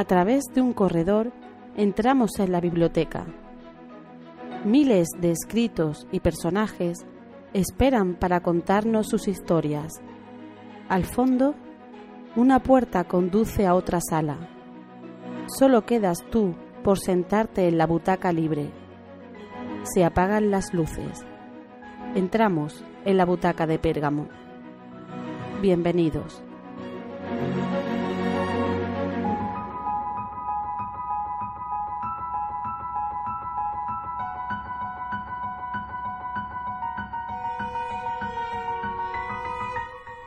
A través de un corredor entramos en la biblioteca. Miles de escritos y personajes esperan para contarnos sus historias. Al fondo, una puerta conduce a otra sala. Solo quedas tú por sentarte en la butaca libre. Se apagan las luces. Entramos en la butaca de Pérgamo. Bienvenidos.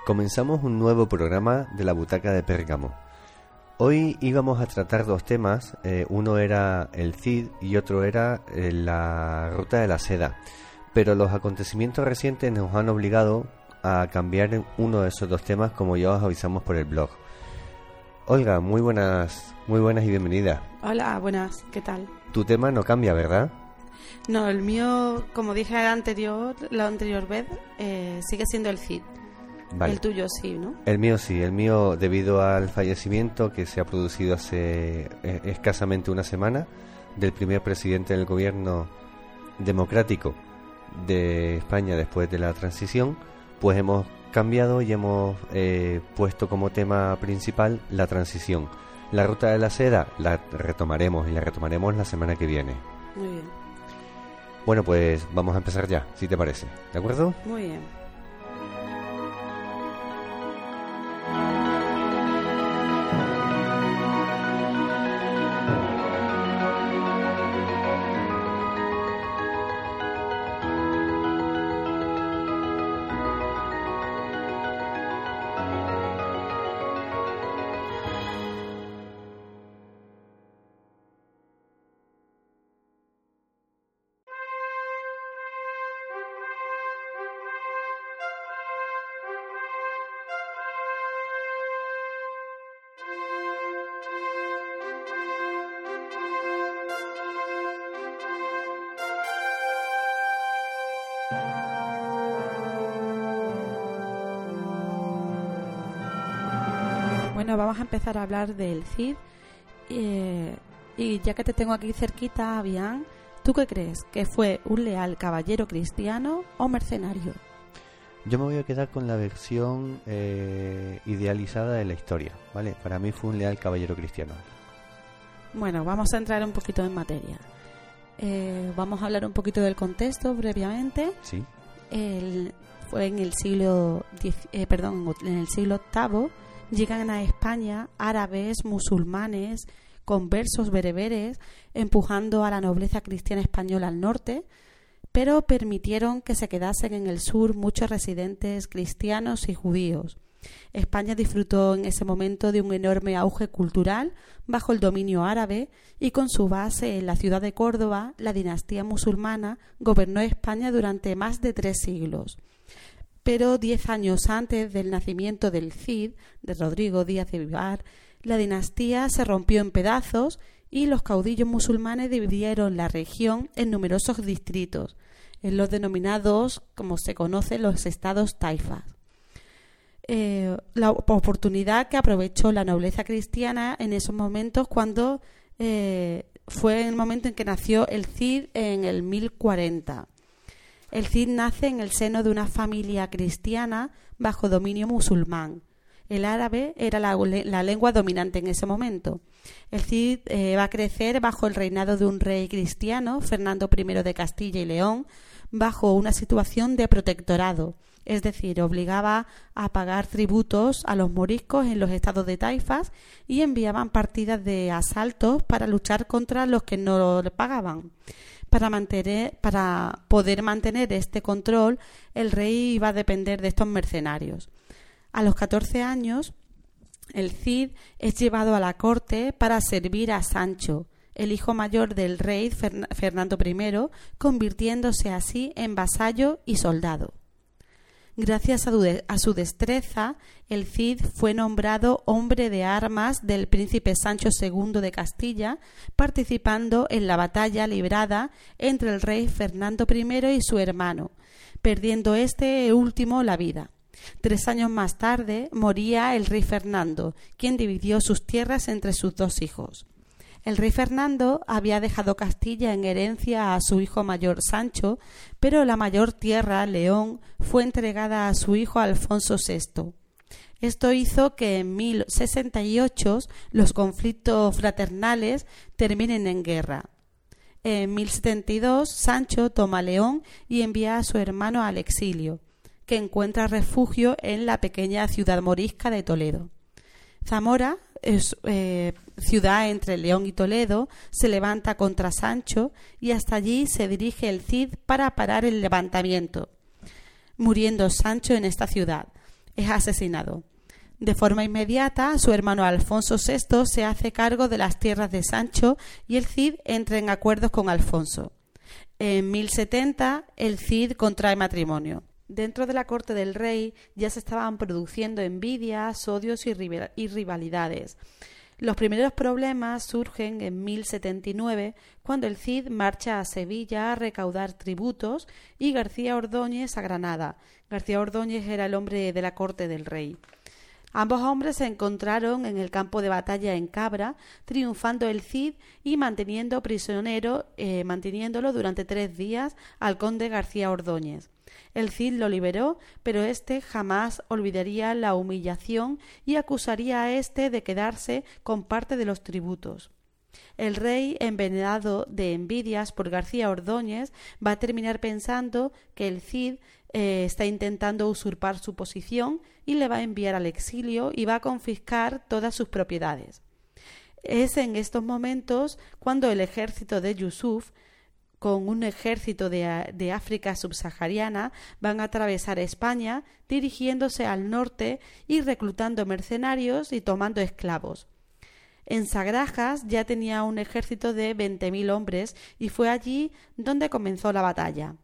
Comenzamos un nuevo programa de la Butaca de Pérgamo. Hoy íbamos a tratar dos temas, eh, uno era el CID y otro era eh, la ruta de la seda, pero los acontecimientos recientes nos han obligado a cambiar uno de esos dos temas como ya os avisamos por el blog. Olga, muy buenas, muy buenas y bienvenida. Hola, buenas, ¿qué tal? Tu tema no cambia, ¿verdad? No, el mío, como dije anterior, la anterior vez, eh, sigue siendo el CID. El tuyo sí, ¿no? El mío sí, el mío debido al fallecimiento que se ha producido hace eh, escasamente una semana del primer presidente del gobierno democrático de España después de la transición, pues hemos cambiado y hemos eh, puesto como tema principal la transición. La ruta de la seda la retomaremos y la retomaremos la semana que viene. Muy bien. Bueno, pues vamos a empezar ya, si te parece. ¿De acuerdo? Muy bien. Empezar a hablar del Cid. Eh, y ya que te tengo aquí cerquita, Avian, ¿tú qué crees? ¿Que fue un leal caballero cristiano o mercenario? Yo me voy a quedar con la versión eh, idealizada de la historia, ¿vale? Para mí fue un leal caballero cristiano. Bueno, vamos a entrar un poquito en materia. Eh, vamos a hablar un poquito del contexto brevemente. Sí. fue en el siglo, perdón, en el siglo VIII llegan a España árabes, musulmanes, conversos bereberes, empujando a la nobleza cristiana española al norte, pero permitieron que se quedasen en el sur muchos residentes cristianos y judíos. España disfrutó en ese momento de un enorme auge cultural bajo el dominio árabe y con su base en la ciudad de Córdoba, la dinastía musulmana gobernó España durante más de tres siglos pero diez años antes del nacimiento del Cid, de Rodrigo Díaz de Vivar, la dinastía se rompió en pedazos y los caudillos musulmanes dividieron la región en numerosos distritos, en los denominados, como se conoce, los estados taifas. Eh, la oportunidad que aprovechó la nobleza cristiana en esos momentos cuando eh, fue el momento en que nació el Cid en el 1040. El Cid nace en el seno de una familia cristiana bajo dominio musulmán. El árabe era la, lengua dominante en ese momento. El Cid eh, va a crecer bajo el reinado de un rey cristiano, Fernando I de Castilla y León, bajo una situación de protectorado, es decir, obligaba a pagar tributos a los moriscos en los estados de taifas y enviaban partidas de asaltos para luchar contra los que no le pagaban para, mantener, para poder mantener este control, el rey iba a depender de estos mercenarios. A los 14 años, el Cid es llevado a la corte para servir a Sancho, el hijo mayor del rey Fernando I, convirtiéndose así en vasallo y soldado. Gracias a su destreza, el Cid fue nombrado hombre de armas del príncipe Sancho II de Castilla, participando en la batalla librada entre el rey Fernando I y su hermano, perdiendo este último la vida. Tres años más tarde moría el rey Fernando, quien dividió sus tierras entre sus dos hijos. El rey Fernando había dejado Castilla en herencia a su hijo mayor Sancho, pero la mayor tierra, León, fue entregada a su hijo Alfonso VI. Esto hizo que en 1068 los conflictos fraternales terminen en guerra. En 1072 Sancho toma León y envía a su hermano al exilio, que encuentra refugio en la pequeña ciudad morisca de Toledo. Zamora, es, eh, ciudad entre León y Toledo, se levanta contra Sancho y hasta allí se dirige el Cid para parar el levantamiento. Muriendo Sancho en esta ciudad, es asesinado. De forma inmediata, su hermano Alfonso VI se hace cargo de las tierras de Sancho y el Cid entra en acuerdos con Alfonso. En 1070, el Cid contrae matrimonio. Dentro de la corte del rey ya se estaban produciendo envidias, odios y, rivalidades. Los primeros problemas surgen en 1079, cuando el Cid marcha a Sevilla a recaudar tributos y García Ordóñez a Granada. García Ordóñez era el hombre de la corte del rey. Ambos hombres se encontraron en el campo de batalla en Cabra, triunfando el Cid y manteniendo prisionero, eh, manteniéndolo durante tres días al conde García Ordóñez. El Cid lo liberó, pero éste jamás olvidaría la humillación y acusaría a éste de quedarse con parte de los tributos. El rey, envenenado de envidias por García Ordóñez, va a terminar pensando que el Cid eh, está intentando usurpar su posición y le va a enviar al exilio y va a confiscar todas sus propiedades. Es en estos momentos cuando el ejército de Yusuf con un ejército de, de, África subsahariana van a atravesar España dirigiéndose al norte y reclutando mercenarios y tomando esclavos. En Sagrajas ya tenía un ejército de veinte hombres y fue allí donde comenzó la batalla.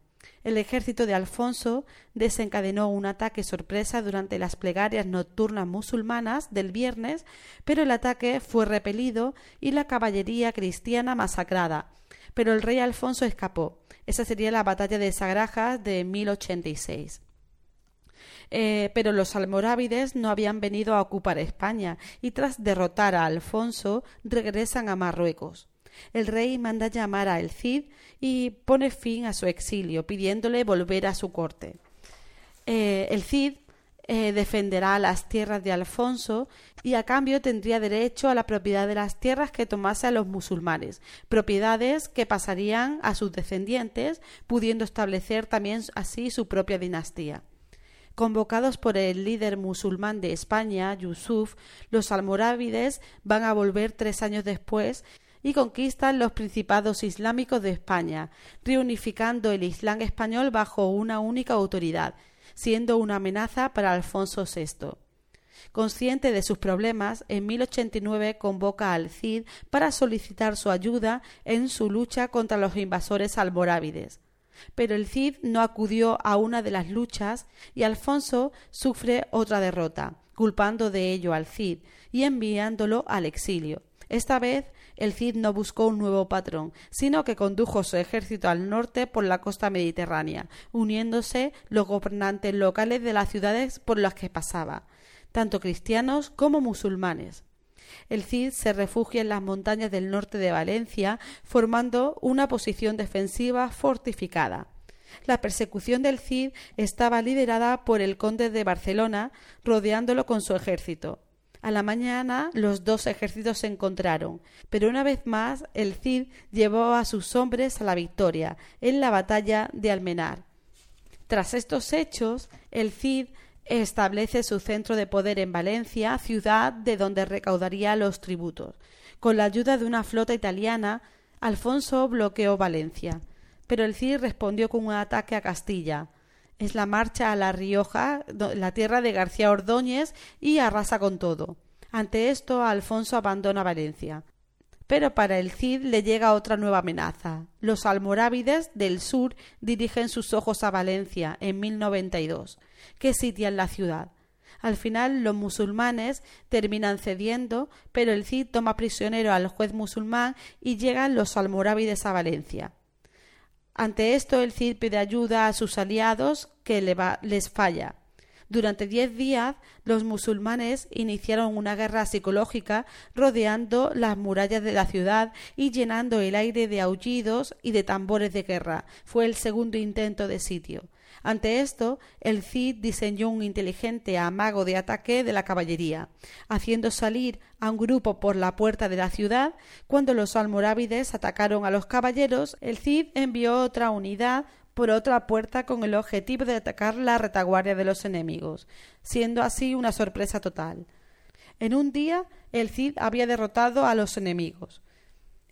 El ejército de Alfonso desencadenó un ataque sorpresa durante las plegarias nocturnas musulmanas del viernes, pero el ataque fue repelido y la caballería cristiana masacrada. Pero el rey Alfonso escapó. Esa sería la batalla de Sagrajas de 1086. Eh, pero los almorávides no habían venido a ocupar España y tras derrotar a Alfonso regresan a Marruecos. El rey manda llamar a El Cid y pone fin a su exilio, pidiéndole volver a su corte. Eh, el Cid eh, defenderá las tierras de Alfonso y a cambio tendría derecho a la propiedad de las tierras que tomase a los musulmanes, propiedades que pasarían a sus descendientes, pudiendo establecer también así su propia dinastía. Convocados por el líder musulmán de España, Yusuf, los almorávides van a volver tres años después y conquistan los principados islámicos de España, reunificando el Islam español bajo una única autoridad, siendo una amenaza para Alfonso VI. Consciente de sus problemas, en 1089 convoca al Cid para solicitar su ayuda en su lucha contra los invasores almorávides. Pero el Cid no acudió a una de las luchas y Alfonso sufre otra derrota, culpando de ello al Cid y enviándolo al exilio. Esta vez el Cid no buscó un nuevo patrón, sino que condujo su ejército al norte por la costa mediterránea, uniéndose los gobernantes locales de las ciudades por las que pasaba, tanto cristianos como musulmanes. El Cid se refugia en las montañas del norte de Valencia, formando una posición defensiva fortificada. La persecución del Cid estaba liderada por el conde de Barcelona, rodeándolo con su ejército. A la mañana los dos ejércitos se encontraron, pero una vez más el Cid llevó a sus hombres a la victoria en la batalla de Almenar. Tras estos hechos, el Cid establece su centro de poder en Valencia, ciudad de donde recaudaría los tributos. Con la ayuda de una flota italiana, Alfonso bloqueó Valencia, pero el Cid respondió con un ataque a Castilla es la marcha a La Rioja, la tierra de García Ordóñez, y arrasa con todo. Ante esto, Alfonso abandona Valencia. Pero para el Cid le llega otra nueva amenaza. Los almorávides del sur dirigen sus ojos a Valencia en 1092, que sitian la ciudad. Al final los musulmanes terminan cediendo, pero el Cid toma prisionero al juez musulmán y llegan los almorávides a Valencia. Ante esto, el Cid pide ayuda a sus aliados que les falla. Durante diez días los musulmanes iniciaron una guerra psicológica rodeando las murallas de la ciudad y llenando el aire de aullidos y de tambores de guerra. Fue el segundo intento de sitio. Ante esto, el Cid diseñó un inteligente amago de ataque de la caballería, haciendo salir a un grupo por la puerta de la ciudad. Cuando los almorávides atacaron a los caballeros, el Cid envió otra unidad por otra puerta con el objetivo de atacar la retaguardia de los enemigos, siendo así una sorpresa total. En un día el Cid había derrotado a los enemigos.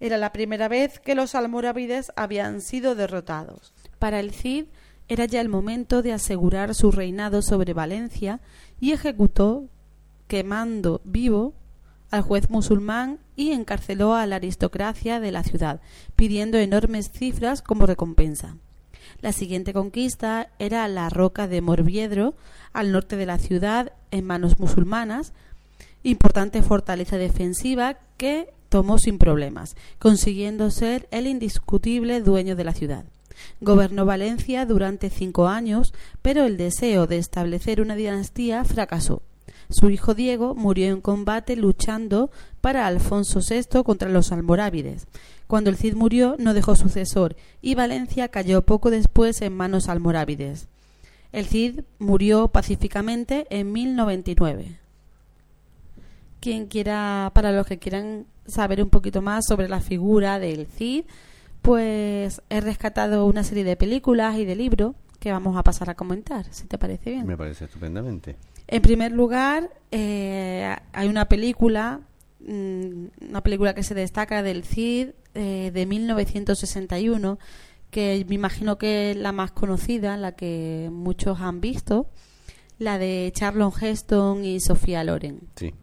Era la primera vez que los almorávides habían sido derrotados. Para el Cid era ya el momento de asegurar su reinado sobre Valencia y ejecutó, quemando vivo, al juez musulmán y encarceló a la aristocracia de la ciudad, pidiendo enormes cifras como recompensa. La siguiente conquista era la roca de Morviedro, al norte de la ciudad, en manos musulmanas, importante fortaleza defensiva que tomó sin problemas, consiguiendo ser el indiscutible dueño de la ciudad. Gobernó Valencia durante cinco años, pero el deseo de establecer una dinastía fracasó. Su hijo Diego murió en combate luchando para Alfonso VI contra los almorávides. Cuando el Cid murió no dejó sucesor y Valencia cayó poco después en manos almorávides. El Cid murió pacíficamente en 1099. Quien quiera, para los que quieran saber un poquito más sobre la figura del Cid, pues he rescatado una serie de películas y de libros que vamos a pasar a comentar, si te parece bien. Me parece estupendamente. En primer lugar, eh, hay una película, mm, una película que se destaca del Cid eh, de 1961, que me imagino que es la más conocida, la que muchos han visto, la de Charlon Heston y Sofía Loren. Sí.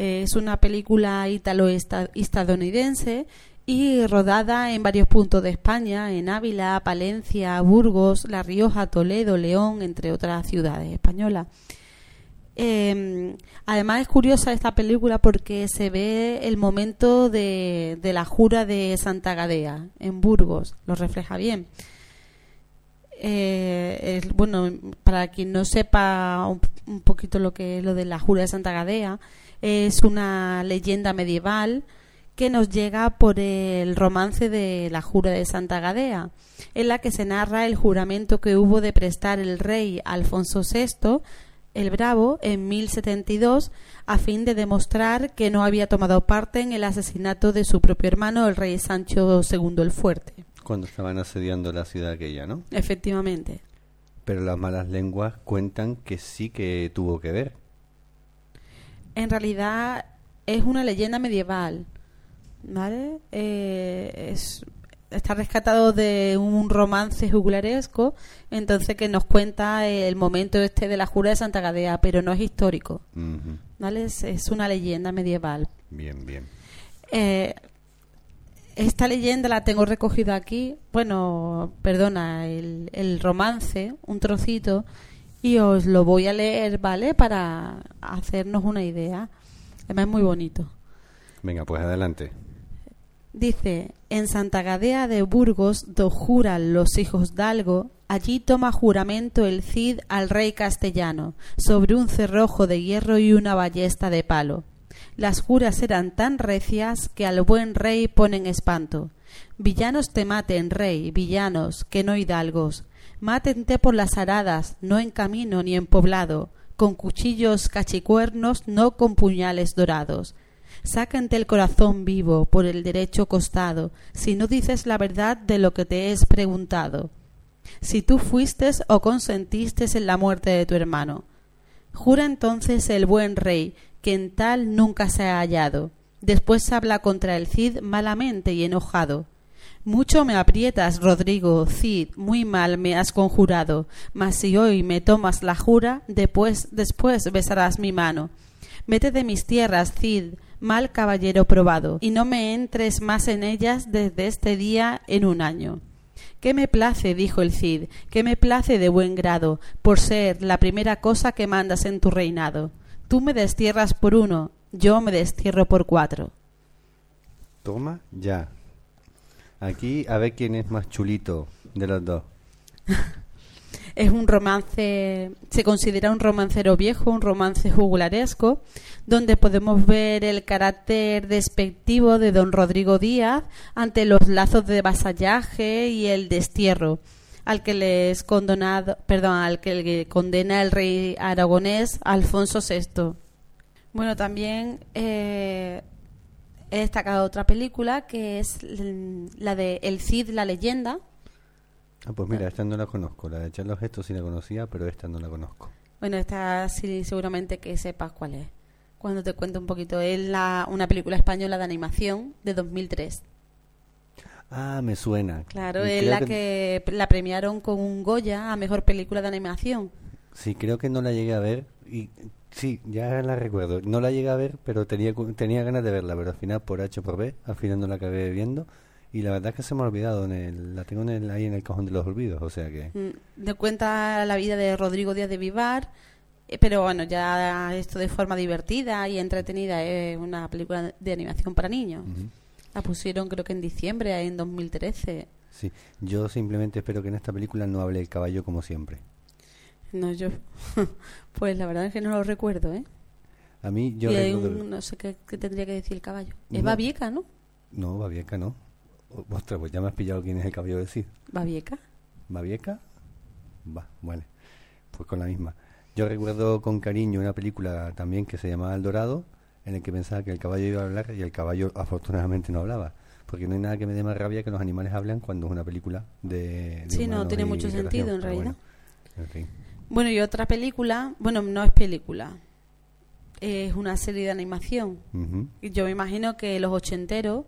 Eh, es una película ítalo-estadounidense y rodada en varios puntos de España, en Ávila, Palencia, Burgos, La Rioja, Toledo, León, entre otras ciudades españolas. Eh, además es curiosa esta película porque se ve el momento de, de, la jura de Santa Gadea en Burgos, lo refleja bien. Eh, es, bueno, para quien no sepa un, un, poquito lo que es lo de la jura de Santa Gadea, es una leyenda medieval que nos llega por el romance de la jura de Santa Gadea, en la que se narra el juramento que hubo de prestar el rey Alfonso VI el Bravo en 1072 a fin de demostrar que no había tomado parte en el asesinato de su propio hermano, el rey Sancho II el Fuerte. Cuando estaban asediando la ciudad aquella, ¿no? Efectivamente. Pero las malas lenguas cuentan que sí que tuvo que ver. En realidad es una leyenda medieval, ¿vale? Eh, es, está rescatado de un romance juglaresco, entonces que nos cuenta el momento este de la jura de Santa Gadea, pero no es histórico, Uh -huh. ¿vale? Es, es, una leyenda medieval. Bien, bien. Eh, esta leyenda la tengo recogida aquí, bueno, perdona, el, el romance, un trocito, y os lo voy a leer, ¿vale? Para hacernos una idea. Además es muy bonito. Venga, pues adelante. Dice, en Santa Gadea de Burgos, do juran los hijos d'Algo, allí toma juramento el Cid al rey castellano, sobre un cerrojo de hierro y una ballesta de palo. Las juras eran tan recias que al buen rey ponen espanto. Villanos te maten, rey, villanos, que no hidalgos. Mátente por las aradas, no en camino ni en poblado, con cuchillos cachicuernos, no con puñales dorados sácante el corazón vivo por el derecho costado, si no dices la verdad de lo que te es preguntado. Si tú fuiste o consentiste en la muerte de tu hermano. Jura entonces el buen rey que en tal nunca se ha hallado. Después habla contra el Cid malamente y enojado. Mucho me aprietas, Rodrigo, Cid, muy mal me has conjurado, mas si hoy me tomas la jura, después, después besarás mi mano. Vete de mis tierras, Cid, mal caballero probado, y no me entres más en ellas desde este día en un año. ¿Qué me place? dijo el Cid, que me place de buen grado, por ser la primera cosa que mandas en tu reinado. Tú me destierras por uno, yo me destierro por cuatro. Toma ya. Aquí a ver quién es más chulito de los dos. Es un romance, se considera un romancero viejo, un romance jugularesco, donde podemos ver el carácter despectivo de don Rodrigo Díaz ante los lazos de vasallaje y el destierro al que les condonado, perdón, al que le condena el rey aragonés Alfonso VI. Bueno, también eh, he destacado otra película que es la de El Cid, la leyenda. Ah, pues mira, esta no la conozco. La de echar los gestos sí la conocía, pero esta no la conozco. Bueno, esta sí seguramente que sepas cuál es. Cuando te cuento un poquito, es la, una película española de animación de 2003. Ah, me suena. Claro, es la que... la premiaron con un Goya a mejor película de animación. Sí, creo que no la llegué a ver y sí, ya la recuerdo. No la llegué a ver, pero tenía tenía ganas de verla, pero al final por H por B, al final no la acabé viendo y la verdad es que se me ha olvidado, en el, la tengo en ahí en el cajón de los olvidos, o sea que... Mm, de cuenta la vida de Rodrigo Díaz de Vivar, eh, pero bueno, ya esto de forma divertida y entretenida es una película de animación para niños. La pusieron creo que en diciembre, en 2013. Sí, yo simplemente espero que en esta película no hable el caballo como siempre. No, yo. pues la verdad es que no lo recuerdo, ¿eh? A mí, yo. no sé qué, tendría que decir el caballo. Es Babieca, ¿no? No, Babieca no. Ostras, pues ya me has pillado quién es el caballo de Cid. ¿Babieca? ¿Babieca? Va, vale. Pues con la misma. Yo recuerdo con cariño una película también que se llamaba El Dorado, en el que pensaba que el caballo iba a hablar y el caballo afortunadamente no hablaba. Porque no hay nada que me dé más rabia que los animales hablan cuando es una película de... sí, no, tiene mucho sentido en realidad. Bueno, y otra película, bueno, no es película, es una serie de animación. y Yo me imagino que los ochenteros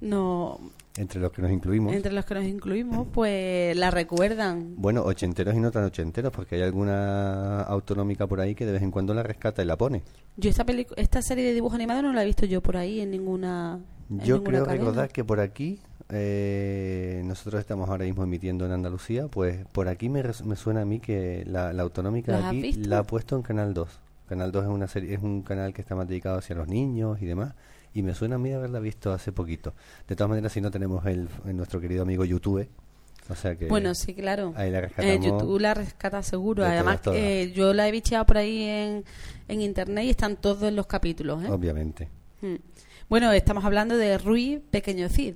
no entre los que nos incluimos. Entre los que nos incluimos, pues la recuerdan. Bueno, ochenteros y no tan ochenteros, porque hay alguna autonómica por ahí que de vez en cuando la rescata y la pone. Yo esta esta serie de dibujos animados no la he visto yo por ahí en ninguna. yo creo recordar que por aquí eh, nosotros estamos ahora mismo emitiendo en Andalucía, pues por aquí me, me suena a mí que la, autonómica de aquí la ha puesto en Canal 2. Canal 2 es una serie, es un canal que está más dedicado hacia los niños y demás y me suena a mí haberla visto hace poquito. De todas maneras, si no tenemos el, nuestro querido amigo YouTube, o sea que bueno, sí, claro. Ahí la eh, YouTube la rescata seguro. Además, yo la he bicheado por ahí en, en internet y están todos los capítulos. ¿eh? Obviamente. Mm. Bueno, estamos hablando de Rui Pequeño Cid.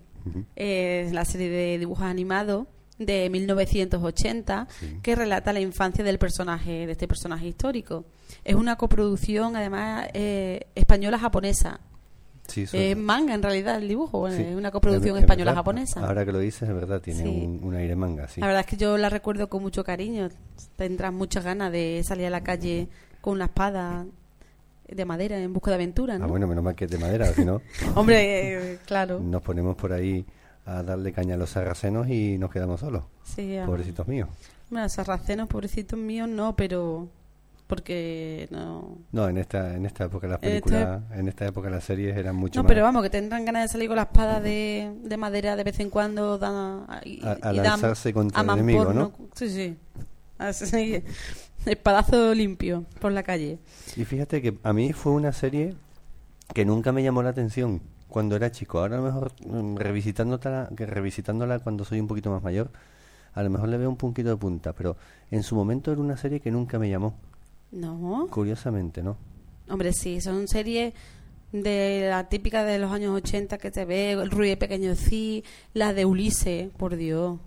Es la serie de dibujos animados de 1980 que relata la infancia del personaje, de este personaje histórico. Es una coproducción, además, eh, Es manga en realidad el dibujo, es una coproducción española-japonesa. Ahora que lo dices, es verdad, tiene un, aire manga. La verdad es que yo la recuerdo con mucho cariño. Tendrás muchas ganas de salir a la calle con una espada de madera en busca de aventura, ¿no? Ah, bueno, menos mal que es de madera, si no... Hombre, eh, claro. Nos ponemos por ahí a darle caña a los sarracenos y nos quedamos solos. Sí, Pobrecitos míos. Bueno, sarracenos, pobrecitos míos, no, pero porque no. No en esta en esta época las películas en esta época las series eran mucho no pero vamos que tendrán ganas de salir con la espada de, de madera de vez en cuando dan, y, a, lanzarse contra el enemigo no sí sí. Así, espadazo limpio por la calle. Y fíjate que a mí fue una serie que nunca me llamó la atención cuando era chico. Ahora a lo mejor mm, revisitándola que revisitándola cuando soy un poquito más mayor a lo mejor le veo un puntito de punta pero en su momento era una serie que nunca me llamó no. Curiosamente, ¿no? Hombre, sí, son series de la típica de los años 80 que te ve, el Ruido Pequeño Sí, la de Ulises, por Dios.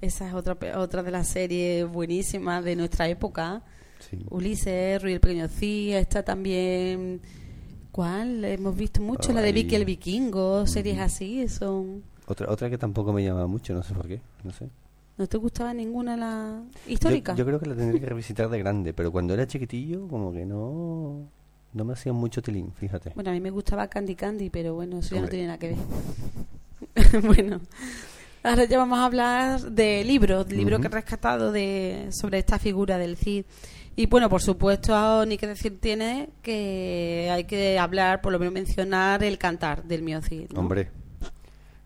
Esa es otra, otra de las series buenísimas de nuestra época. Sí. Ulises, Ruido Pequeño Sí, está también... ¿Cuál? Hemos visto mucho, la de Vicky el Vikingo, series así, son... Otra, otra que tampoco me llama mucho, no sé por qué, no sé. ¿No te gustaba ninguna la histórica? Yo, creo que la tendría que revisitar de grande, pero cuando era chiquitillo, como que no, no me hacía mucho tilín, fíjate. Bueno, a mí me gustaba Candy Candy, pero bueno, eso ya no tiene nada que ver. bueno, ahora ya vamos a hablar de libros, libros que he rescatado de, sobre esta figura del Cid. Y bueno, por supuesto, ni que decir tiene que hay que hablar, por lo menos mencionar el cantar del mío Cid. Hombre,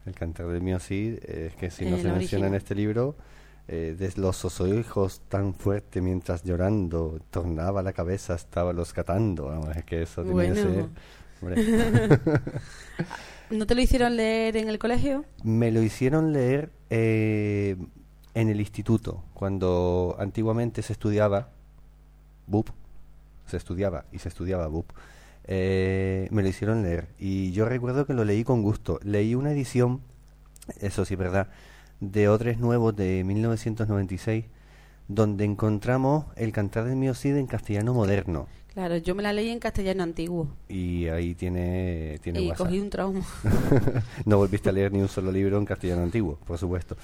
el cantar del mío Cid, es que si no se menciona en este libro, eh, de los hijos tan fuerte mientras llorando tornaba la cabeza, estaba los catando. Vamos, es que eso que ser. ¿No te lo hicieron leer en el colegio? Me lo hicieron leer eh, en el instituto, cuando antiguamente se estudiaba BUP, se estudiaba y se estudiaba BUP, eh, me lo hicieron leer. Y yo recuerdo que lo leí con gusto. Leí una edición, eso sí, verdad, de Odres Nuevos de 1996, donde encontramos el Cantar del Miocid en castellano moderno. Claro, yo me la leí en castellano antiguo. Y ahí tiene, tiene y WhatsApp. cogí un trauma. no volviste a leer ni un solo libro en castellano antiguo, por supuesto.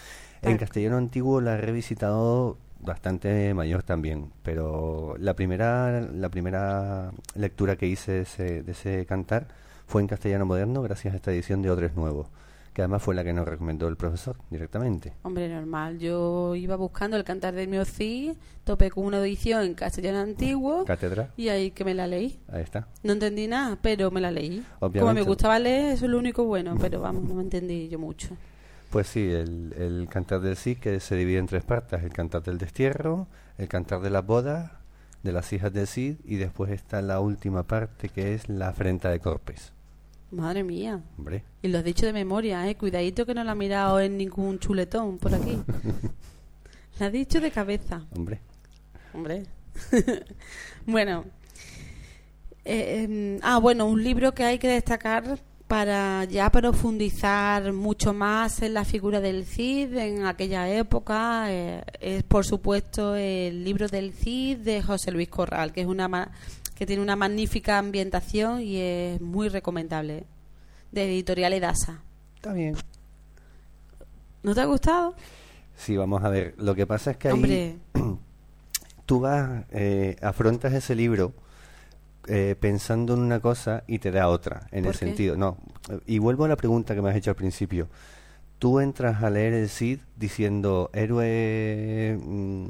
En castellano antiguo la he revisitado bastante mayor también, pero la primera, la primera lectura que hice de ese, de ese cantar fue en castellano moderno gracias a esta edición de Odres Nuevos, que además fue la que nos recomendó el profesor directamente. Hombre, normal. Yo iba buscando el cantar de Miocid, topé con una edición en castellano antiguo Cátedra, y ahí que me la leí. ahí está. No entendí nada, pero me la leí. Como me gustaba leer, eso es lo único bueno, pero vamos, no me entendí yo mucho. Pues sí, el, el cantar del sí que se divide en tres partes, el cantar del destierro, el cantar de las bodas, de las hijas del Cid y después está la última parte que es la afrenta de Corpes. Madre mía. Hombre, Y lo has dicho de memoria, ¿eh? Cuidadito que no la ha mirado en ningún chuletón por aquí. la has dicho de cabeza. hombre. Hombre. bueno. Eh, em, ah, bueno, un libro que hay que destacar para ya profundizar mucho más en la figura del Cid en aquella época eh, es por supuesto el libro del Cid de José Luis Corral que es una ma- que tiene una magnífica ambientación y es muy recomendable de editorial Edasa Está bien. ¿no te ha gustado? Sí, vamos a ver. Lo que pasa es que ahí Hombre, tú vas, eh, afrontas ese libro eh, pensando en una cosa y te da otra, en el sentido. No, eh, y vuelvo a la pregunta que me has hecho al principio. Tú entras a leer el Cid diciendo héroe mm,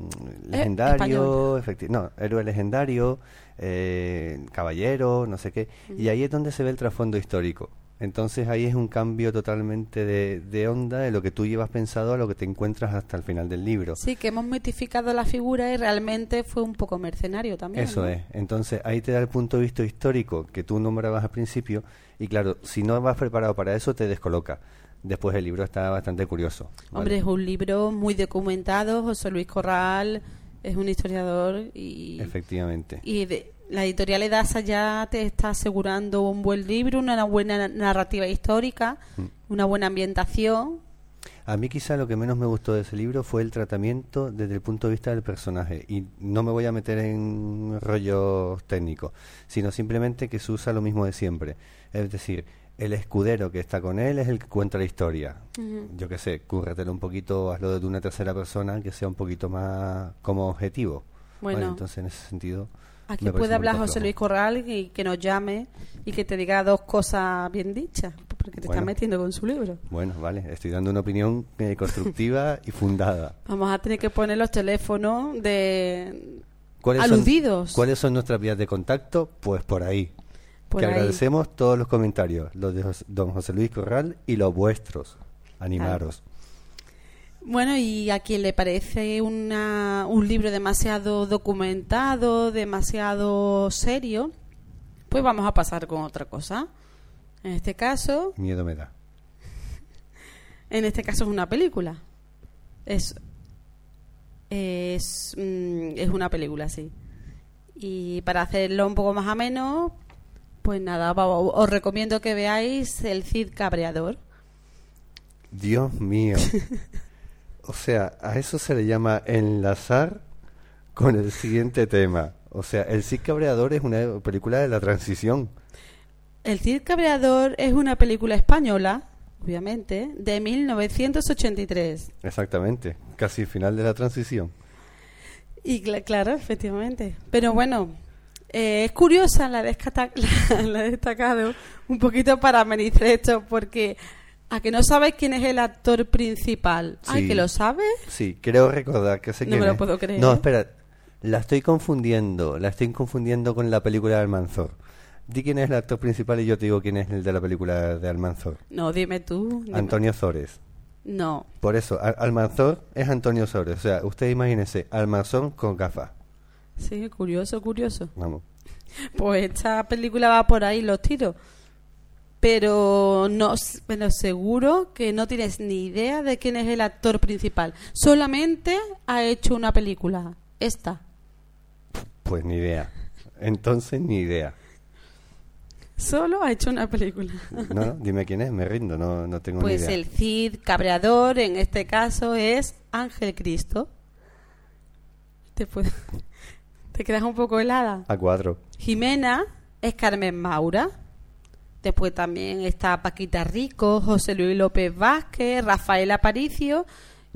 legendario, efecti- no, héroe legendario, eh, caballero, no sé qué, y ahí es donde se ve el trasfondo histórico. Entonces ahí es un cambio totalmente de, de onda de lo que tú llevas pensado a lo que te encuentras hasta el final del libro. sí que hemos mitificado la figura y realmente fue un poco mercenario también Eso ¿no? es. Entonces ahí te da el punto de vista histórico que tú nombrabas al principio y claro, si no vas preparado para eso te descoloca. Después el libro está bastante curioso. ¿vale? Hombre, es un libro muy documentado. José Luis Corral es un historiador y, Efectivamente. y de- la editorial Edasa ya te está asegurando un buen libro, una buena narrativa histórica, Mm. una buena ambientación. A mí quizá lo que menos me gustó de ese libro fue el tratamiento desde el punto de vista del personaje. Y no me voy a meter en rollos técnicos, sino simplemente que se usa lo mismo de siempre. Es decir, el escudero que está con él es el que cuenta la historia. Ujú. Yo qué sé, cúrratelo un poquito, hazlo desde una tercera persona que sea un poquito más como objetivo. ¿vale? Bueno. entonces en ese sentido... Aquí puede hablar José. Luis Corral y que nos llame y que te diga dos cosas bien dichas, porque te Bueno. está metiendo con su libro. Bueno, vale, estoy dando una opinión eh, constructiva y fundada. Vamos a tener que poner los teléfonos de ¿Cuáles son- aludidos. ¿Cuáles son nuestras vías de contacto? Pues por ahí. por que ahí. agradecemos todos los comentarios, los de don José Luis Corral y los vuestros. Animaros. Bueno, y a quien le parece una, un libro demasiado documentado, demasiado serio, pues vamos a pasar con otra cosa. En este caso, Miedo me da. en este caso es una película. Es es, mm, es una película, sí. Y para hacerlo un poco más ameno, pues nada, os recomiendo que veáis El Cid Cabreador. Dios mío. o sea, a eso se le llama enlazar con el siguiente tema. O sea, El Cid Cabreador es una película de la transición. El Cid Cabreador es una película española, obviamente, de 1983. Exactamente. Casi final de la transición. Y cla- claro, efectivamente. Pero bueno, eh, es curiosa la, la, la he destacado un poquito para amenizar esto, porque a que no sabes quién es el actor principal. Ay, Sí. que lo sabes. Sí, creo recordar que sé No quién me lo es. puedo creer. No, espera. La estoy confundiendo. La estoy confundiendo con la película de Almanzor. Di quién es el actor principal y yo te digo quién es el de la película de Almanzor. No, dime tú. dime. Antonio Sores. No. Por eso, Al- Almanzor es Antonio Sores. O sea, usted imagínese, Almanzor con gafas. Sí, curioso, curioso. Vamos. Pues esta película va por ahí los tiros. Pero no, pero seguro que no tienes ni idea de quién es el actor principal. Solamente ha hecho una película, esta. Pues ni idea. Entonces ni idea. Solo ha hecho una película. No, dime quién es, me rindo, no, no tengo ni idea. Pues el Cid cabreador, en este caso, es Ángel Cristo. Te, puedo- ¿Te quedas un poco helada? A cuadro. Jimena es Carmen Maura. Después también está Paquita Rico, José Luis López Vázquez, Rafael Aparicio,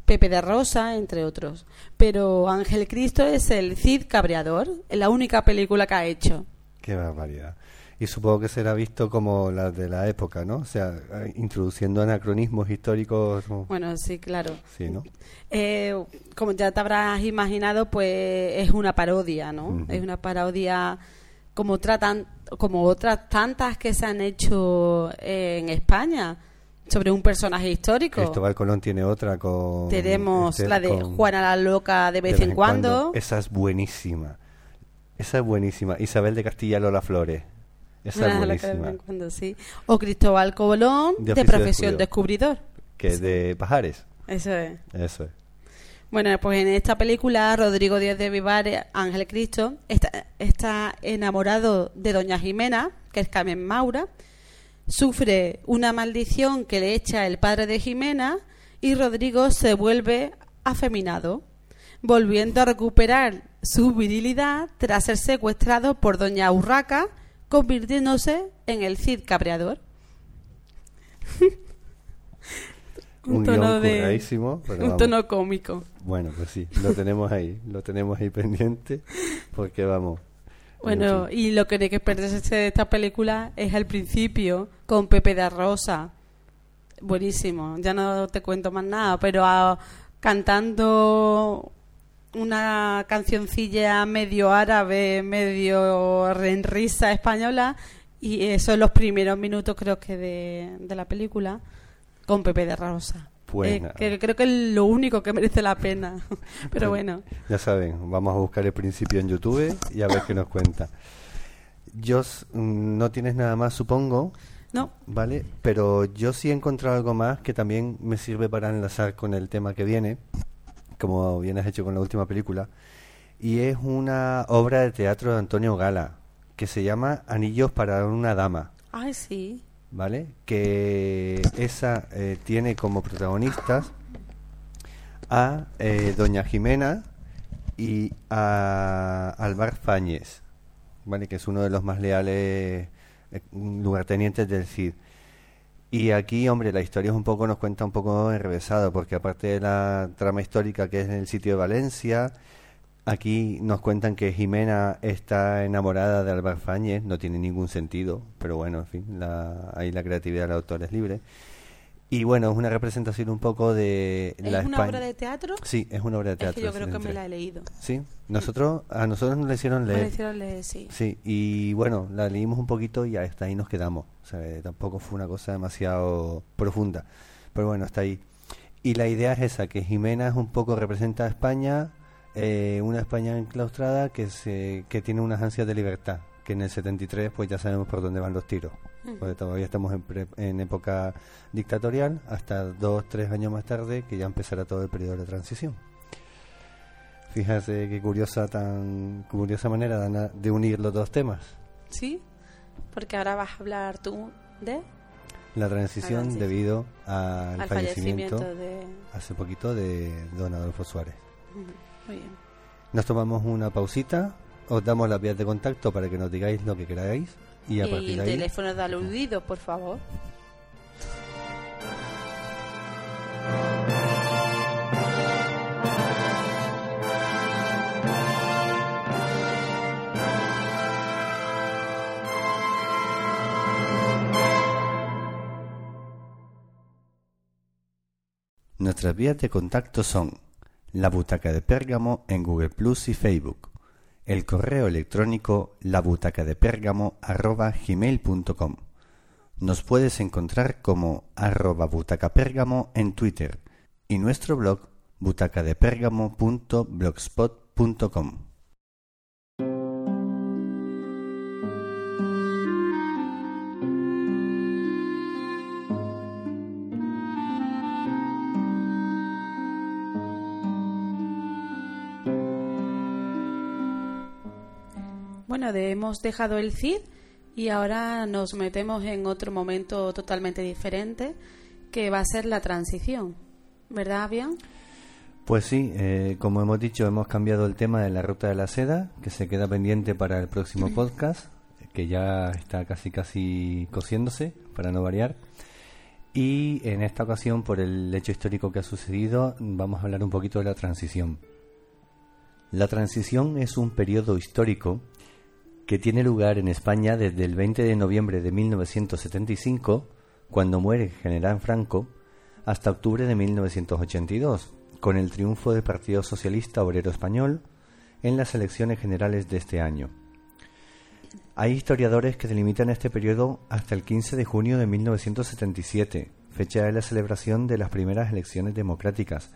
Pepe de Rosa, entre otros. Pero Ángel Cristo es el Cid cabreador, es la única película que ha hecho. Qué barbaridad. Y supongo que será visto como la de la época, ¿no? O sea, introduciendo anacronismos históricos. Bueno, sí, claro. Sí, ¿no? Eh, como ya te habrás imaginado, pues es una parodia, ¿no? Es una parodia como tratan, como otras tantas que se han hecho en España sobre un personaje histórico. Cristóbal Colón tiene otra con... Tenemos este, la de con- Juana la Loca de vez, en cuando. Esa es buenísima. Esa es buenísima. Isabel de Castilla Lola Flores. Esa es de vez buenísima. en cuando, sí. O Cristóbal Colón De de, profesión descubridor. descubridor. Que es de Pajares. Eso es. Eso es. Bueno, pues en esta película Rodrigo Díaz de Vivar, Ángel Cristo, está, está enamorado de Doña Jimena, que es Carmen Maura, sufre una maldición que le echa el padre de Jimena y Rodrigo se vuelve afeminado, volviendo a recuperar su virilidad tras ser secuestrado por Doña Urraca, convirtiéndose en el Cid Cabreador. Un, curradísimo, pero un tono cómico. Bueno, pues sí, lo tenemos ahí. Lo tenemos ahí pendiente. Porque vamos. Bueno, en fin. y lo que hay que perderse de esta película es el principio con Pepe de Rosa. Buenísimo, ya no te cuento más nada, pero cantando una cancioncilla medio árabe, medio en risa española, y eso en los primeros minutos creo que de, de la película, con Pepe de Rosa. Pues Eh, que creo que es lo único que merece la pena. Pero bueno, Ya saben, vamos a buscar el principio en YouTube y a ver qué nos cuenta. Jos, mm, no tienes nada más, supongo, no, ¿vale? Pero yo sí he encontrado algo más que también me sirve para enlazar con el tema que viene, como bien has hecho con la última película, y es una obra de teatro de Antonio Gala, que se llama Anillos para una dama. ay sí, ¿vale? Que esa eh, tiene como protagonistas a eh, Doña Jimena y a Alvar Fáñez, ¿vale? Que es uno de los más leales eh, lugartenientes del Cid. Y aquí, hombre, la historia es un poco, nos cuenta un poco enrevesado, porque aparte de la trama histórica que es en el sitio de Valencia, aquí nos cuentan que Jimena está enamorada de Álvaro Fáñez, no tiene ningún sentido, pero bueno, en fin, la, ahí la creatividad del autor es libre. Y bueno, es una representación un poco de ¿es la una España. obra de teatro? Sí, es una obra de Es teatro. que yo creo que me la he leído. Sí, nosotros, a nosotros nos la hicieron Me la leer. hicieron leer, sí. Sí, y bueno, la leímos un poquito y hasta ahí nos quedamos. O sea, eh, tampoco fue una cosa demasiado profunda. Pero bueno, hasta ahí. Y la idea es esa, que Jimena es un poco representa a España, eh, una España enclaustrada que, se, que tiene unas ansias de libertad, que en el 73 pues ya sabemos por dónde van los tiros. Porque todavía estamos en, pre- en época dictatorial, hasta dos, tres años más tarde, que ya empezará todo el periodo de transición. Fíjate qué curiosa, tan curiosa manera de, de unir los dos temas. Sí, porque ahora vas a hablar tú de La transición transición. debido al, al fallecimiento, fallecimiento de... hace poquito de don Adolfo Suárez. Ujú, Muy bien. Nos tomamos una pausita, os damos las vías de contacto para que nos digáis lo que queráis y a Y partir el de ahí teléfono de aludido, por favor. Nuestras vías de contacto son la butaca de Pérgamo en Google Plus y Facebook, el correo electrónico labutacadepergamo@gmail.com. Nos puedes encontrar como arroba butacapérgamo en Twitter y nuestro blog butacadepergamo.blogspot.com. bueno, hemos dejado el CID y ahora nos metemos en otro momento totalmente diferente que va a ser la transición. ¿Verdad, Avian? Pues sí, eh, como hemos dicho, hemos cambiado el tema de la ruta de la seda, que se queda pendiente para el próximo podcast, que ya está casi casi cosiéndose, para no variar. Y en esta ocasión, por el hecho histórico que ha sucedido, vamos a hablar un poquito de la transición. La transición es un periodo histórico que tiene lugar en España desde el 20 de noviembre de 1975, cuando muere el general Franco, hasta octubre de 1982, con el triunfo del Partido Socialista Obrero Español en las elecciones generales de este año. Hay historiadores que delimitan este periodo hasta el 15 de junio de 1977, fecha de la celebración de las primeras elecciones democráticas.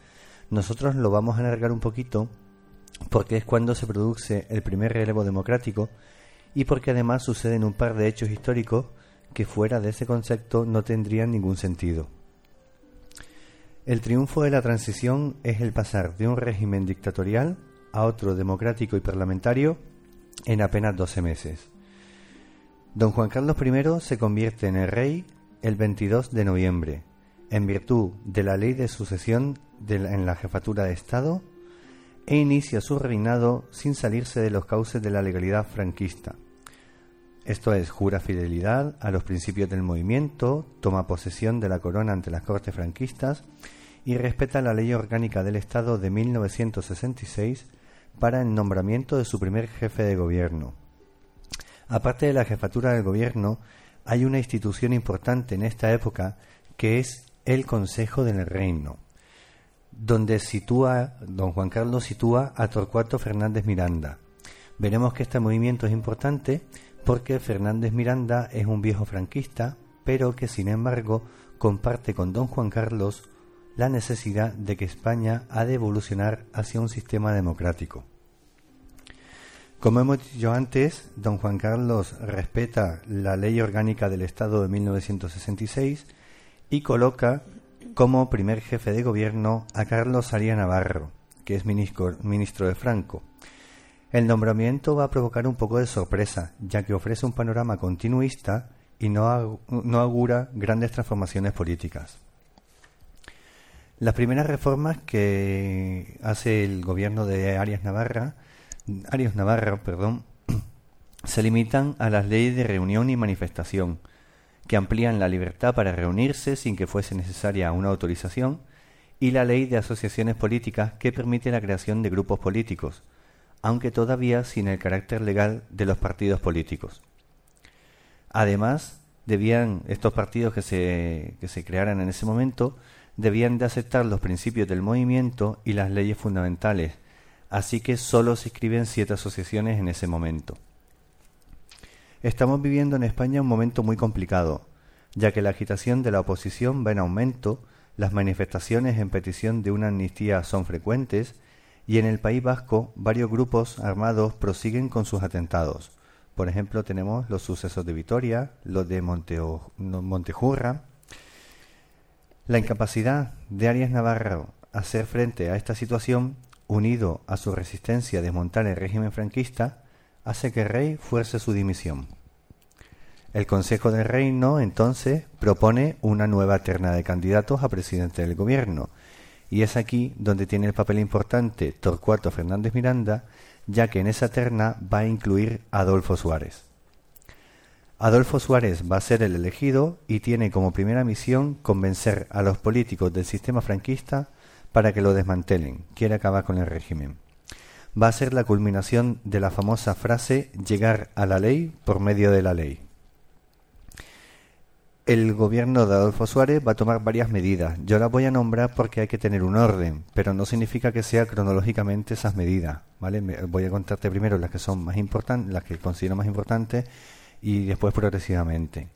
Nosotros lo vamos a alargar un poquito porque es cuando se produce el primer relevo democrático y porque además suceden un par de hechos históricos que fuera de ese concepto no tendrían ningún sentido. El triunfo de la transición es el pasar de un régimen dictatorial a otro democrático y parlamentario en apenas 12 meses. Don Juan Carlos I se convierte en el rey el 22 de noviembre, en virtud de la ley de sucesión en la jefatura de Estado, e inicia su reinado sin salirse de los cauces de la legalidad franquista. Esto es, jura fidelidad a los principios del movimiento, toma posesión de la corona ante las cortes franquistas y respeta la ley orgánica del Estado de 1966 para el nombramiento de su primer jefe de gobierno. Aparte de la jefatura del gobierno, hay una institución importante en esta época que es el Consejo del Reino, donde sitúa, don Juan Carlos sitúa a Torcuato Fernández Miranda. Veremos que este movimiento es importante porque Fernández Miranda es un viejo franquista, pero que sin embargo comparte con don Juan Carlos la necesidad de que España ha de evolucionar hacia un sistema democrático. Como hemos dicho antes, don Juan Carlos respeta la ley orgánica del Estado de 1966 y coloca como primer jefe de gobierno a Carlos Aria Navarro, que es ministro, ministro de Franco. El nombramiento va a provocar un poco de sorpresa, ya que ofrece un panorama continuista y no, augura grandes transformaciones políticas. Las primeras reformas que hace el gobierno de Arias Navarra, Arias Navarra, perdón, se limitan a las leyes de reunión y manifestación, que amplían la libertad para reunirse sin que fuese necesaria una autorización, y la ley de asociaciones políticas que permite la creación de grupos políticos, aunque todavía sin el carácter legal de los partidos políticos. Además, debían estos partidos que se, que se crearan en ese momento debían de aceptar los principios del movimiento y las leyes fundamentales, así que solo se inscriben siete asociaciones en ese momento. Estamos viviendo en España un momento muy complicado, ya que la agitación de la oposición va en aumento, las manifestaciones en petición de una amnistía son frecuentes y en el País Vasco varios grupos armados prosiguen con sus atentados. Por ejemplo, tenemos los sucesos de Vitoria, los de Montejurra. La incapacidad de Arias Navarro hacer frente a esta situación, unido a su resistencia a desmontar el régimen franquista, hace que el rey fuerce su dimisión. El Consejo del Reino entonces propone una nueva terna de candidatos a presidente del gobierno, y es aquí donde tiene el papel importante Torcuato Fernández Miranda, ya que en esa terna va a incluir a Adolfo Suárez. Adolfo Suárez va a ser el elegido y tiene como primera misión convencer a los políticos del sistema franquista para que lo desmantelen, quiere acabar con el régimen. Va a ser la culminación de la famosa frase llegar a la ley por medio de la ley el gobierno de Adolfo Suárez va a tomar varias medidas. Yo las voy a nombrar porque hay que tener un orden, pero no significa que sea cronológicamente esas medidas, ¿vale? voy a contarte primero las que son más importantes, las que considero más importantes y después progresivamente.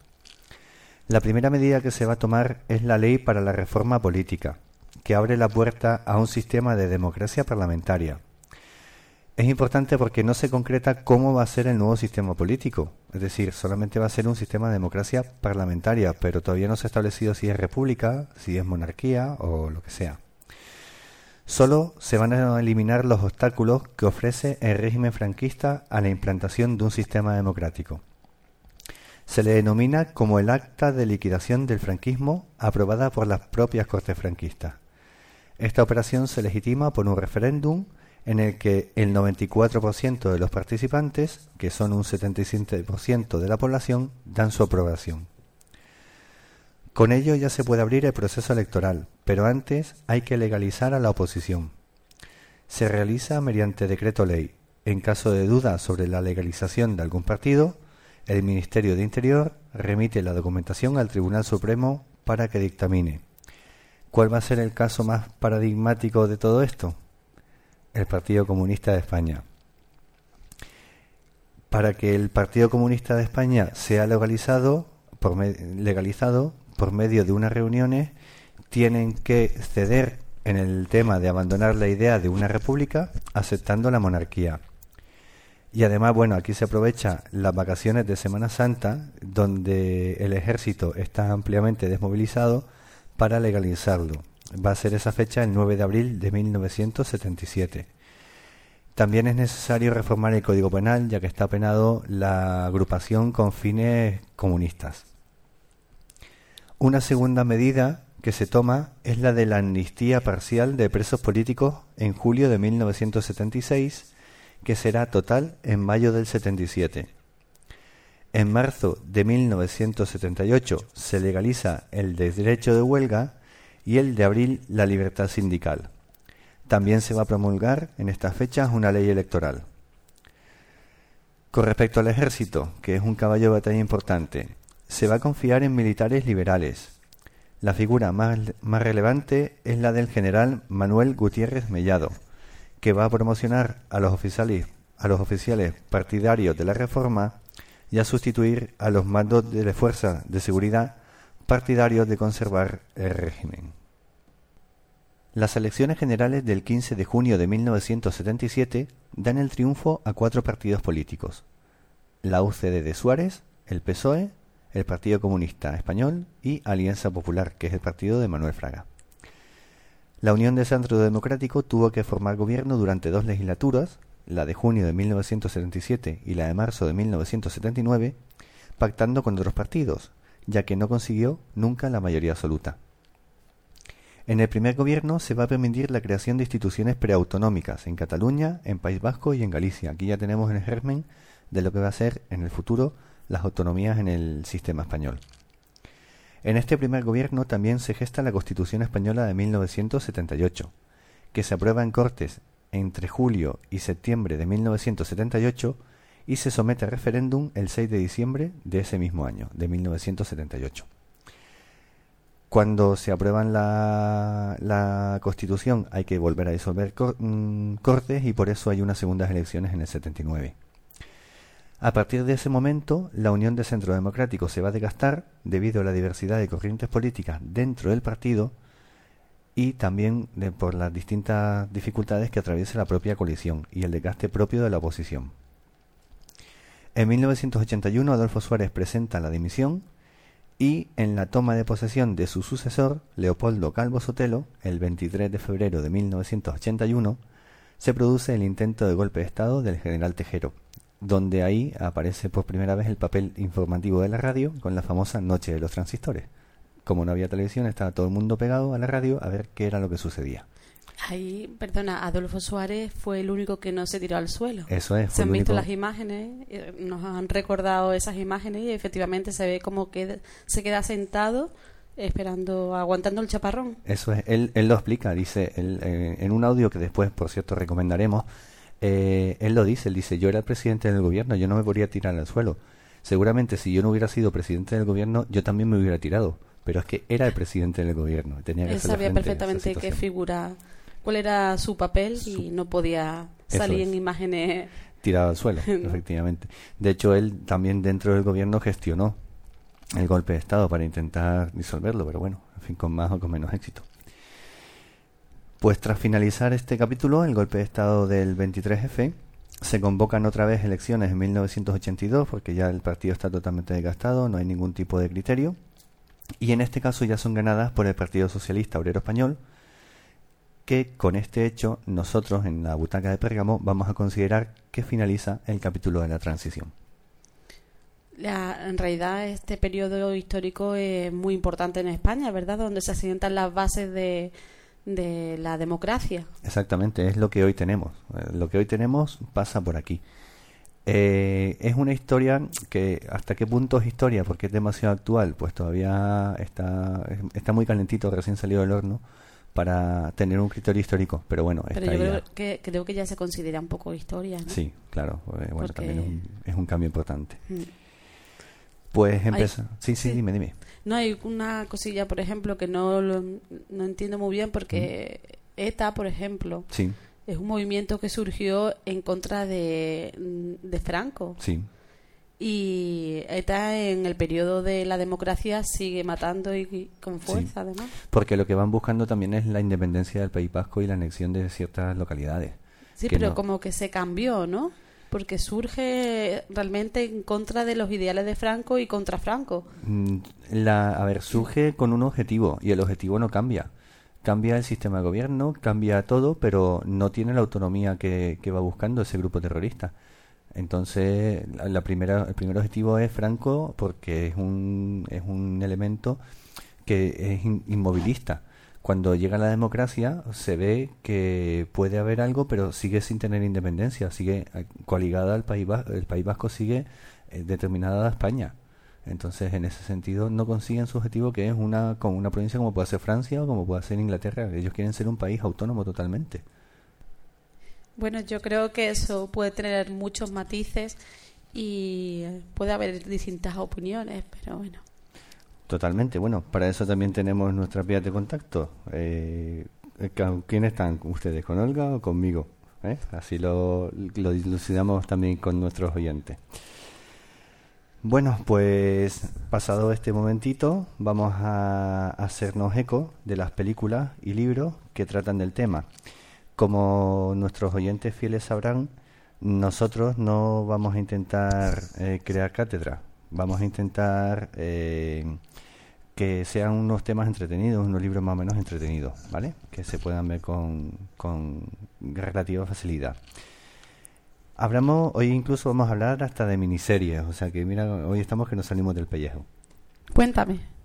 La primera medida que se va a tomar es la ley para la reforma política, que abre la puerta a un sistema de democracia parlamentaria es importante porque no se concreta cómo va a ser el nuevo sistema político. Es decir, solamente va a ser un sistema de democracia parlamentaria, pero todavía no se ha establecido si es república, si es monarquía o lo que sea. Solo se van a eliminar los obstáculos que ofrece el régimen franquista a la implantación de un sistema democrático. Se le denomina como el acta de liquidación del franquismo aprobada por las propias Cortes franquistas. Esta operación se legitima por un referéndum en el que el 94% de los participantes, que son un 77% de la población, dan su aprobación. Con ello ya se puede abrir el proceso electoral, pero antes hay que legalizar a la oposición. Se realiza mediante decreto ley. En caso de duda sobre la legalización de algún partido, el Ministerio de Interior remite la documentación al Tribunal Supremo para que dictamine. ¿Cuál va a ser el caso más paradigmático de todo esto? El Partido Comunista de España. Para que el Partido Comunista de España sea legalizado, por por medio de unas reuniones tienen que ceder en el tema de abandonar la idea de una república aceptando la monarquía. Y además, bueno, aquí se aprovecha las vacaciones de Semana Santa, donde el ejército está ampliamente desmovilizado para legalizarlo. Va a ser esa fecha el 9 de abril de 1977. También es necesario reformar el Código Penal, ya que está penado la agrupación con fines comunistas. Una segunda medida que se toma es la de la amnistía parcial de presos políticos en julio de 1976, que será total en mayo del 77. En marzo de 1978 se legaliza el derecho de huelga y el de abril la libertad sindical. También se va a promulgar en estas fechas una ley electoral. Con respecto al ejército, que es un caballo de batalla importante, se va a confiar en militares liberales. La figura más, relevante es la del general Manuel Gutiérrez Mellado, que va a promocionar a los oficiales, a los oficiales partidarios de la reforma y a sustituir a los mandos de la fuerza de seguridad partidarios de conservar el régimen. Las elecciones generales del 15 de junio de 1977 dan el triunfo a cuatro partidos políticos: la UCD de Suárez, el PSOE, el Partido Comunista Español y Alianza Popular, que es el partido de Manuel Fraga. La Unión de Centro Democrático tuvo que formar gobierno durante dos legislaturas, la de junio de 1977 y la de marzo de 1979, pactando con otros partidos, ya que no consiguió nunca la mayoría absoluta. En el primer gobierno se va a permitir la creación de instituciones preautonómicas en Cataluña, en País Vasco y en Galicia. Aquí ya tenemos el germen de lo que va a ser en el futuro las autonomías en el sistema español. En este primer gobierno también se gesta la Constitución Española de 1978, que se aprueba en Cortes entre julio y septiembre de 1978 y se somete a referéndum el 6 de diciembre de ese mismo año, de 1978. Cuando se aprueban la, la Constitución hay que volver a disolver mm, Cortes y por eso hay unas segundas elecciones en el 79. A partir de ese momento, la Unión de Centro Democrático se va a desgastar debido a la diversidad de corrientes políticas dentro del partido y también por las distintas dificultades que atraviesa la propia coalición y el desgaste propio de la oposición. En 1981 Adolfo Suárez presenta la dimisión y en la toma de posesión de su sucesor, Leopoldo Calvo Sotelo, el 23 de febrero de 1981, se produce el intento de golpe de Estado del general Tejero, donde ahí aparece por primera vez el papel informativo de la radio con la famosa Noche de los Transistores. Como no había televisión, estaba todo el mundo pegado a la radio a ver qué era lo que sucedía. Ahí, perdona, Adolfo Suárez fue el único que no se tiró al suelo. Eso es. Se han visto las imágenes, eh, nos han recordado esas imágenes y efectivamente se ve como que se queda sentado esperando, aguantando el chaparrón. Eso es, él, él lo explica, dice, eh, en un audio que después, por cierto, recomendaremos, eh, él lo dice, él dice, yo era el presidente del gobierno, yo no me podría tirar al suelo. Seguramente si yo no hubiera sido presidente del gobierno, yo también me hubiera tirado, pero es que era el presidente del gobierno. Tenía que él sabía perfectamente qué figura, cuál era su papel y no podía salir en imágenes tirado al suelo, efectivamente. De hecho, él también dentro del gobierno gestionó el golpe de Estado para intentar disolverlo, pero bueno, en fin, con más o con menos éxito. Pues tras finalizar este capítulo, el golpe de Estado del 23F, se convocan otra vez elecciones en 1982 porque ya el partido está totalmente desgastado, no hay ningún tipo de criterio. Y en este caso ya son ganadas por el Partido Socialista Obrero Español que con este hecho nosotros en la butaca de Pérgamo vamos a considerar que finaliza el capítulo de la transición. en realidad este periodo histórico es muy importante en España, ¿verdad? Donde se asientan las bases de, de la democracia. Exactamente, es lo que hoy tenemos. Eh, lo que hoy tenemos pasa por aquí. Eh, es una historia que, ¿hasta qué punto es historia? Porque es demasiado actual, pues todavía está, está muy calentito, recién salido del horno, para tener un criterio histórico. Pero bueno, Pero yo creo que, creo que ya se considera un poco historia. ¿no? Sí, claro, eh, bueno, también es un, es un, cambio importante. Mm. Pues empieza. Sí, sí, dime, dime. No, hay una cosilla, por ejemplo, que no, no entiendo muy bien porque ETA, por ejemplo. Sí es un movimiento que surgió en contra de, de Franco. Sí. Y ETA en el periodo de la democracia sigue matando y, con fuerza, además. Porque lo que van buscando también es la independencia del País Vasco y la anexión de ciertas localidades. Sí, pero como que se cambió, ¿no? Porque surge realmente en contra de los ideales de Franco y contra Franco. Mm, la, a ver, surge con un objetivo y el objetivo no cambia cambia el sistema de gobierno, cambia todo, pero no tiene la autonomía que, va buscando ese grupo terrorista. Entonces, la primera, el primer objetivo es Franco porque es un, es un elemento que es inmovilista. Cuando llega la democracia se ve que puede haber algo, pero sigue sin tener independencia, sigue coaligada al País Vasco, el País Vasco sigue eh, determinada a España. Entonces, en ese sentido, no consiguen su objetivo que es una, con una provincia como puede ser Francia o como puede ser Inglaterra. Ellos quieren ser un país autónomo totalmente. Bueno, yo creo que eso puede tener muchos matices y puede haber distintas opiniones, pero bueno. Totalmente. Bueno, para eso también tenemos nuestras vías de contacto. Eh, ¿Quiénes están ustedes? ¿Con Olga o conmigo? ¿Eh? Así lo, lo dilucidamos también con nuestros oyentes. Bueno, pues pasado este momentito, vamos a hacernos eco de las películas y libros que tratan del tema. Como nuestros oyentes fieles sabrán, nosotros no vamos a intentar eh, crear cátedra, vamos a intentar eh, que sean unos temas entretenidos, unos libros más o menos entretenidos, ¿vale? Que se puedan ver con, con relativa facilidad. Hablamos, hoy incluso vamos a hablar hasta de miniseries, o sea que mira, hoy estamos que nos salimos del pellejo. Cuéntame.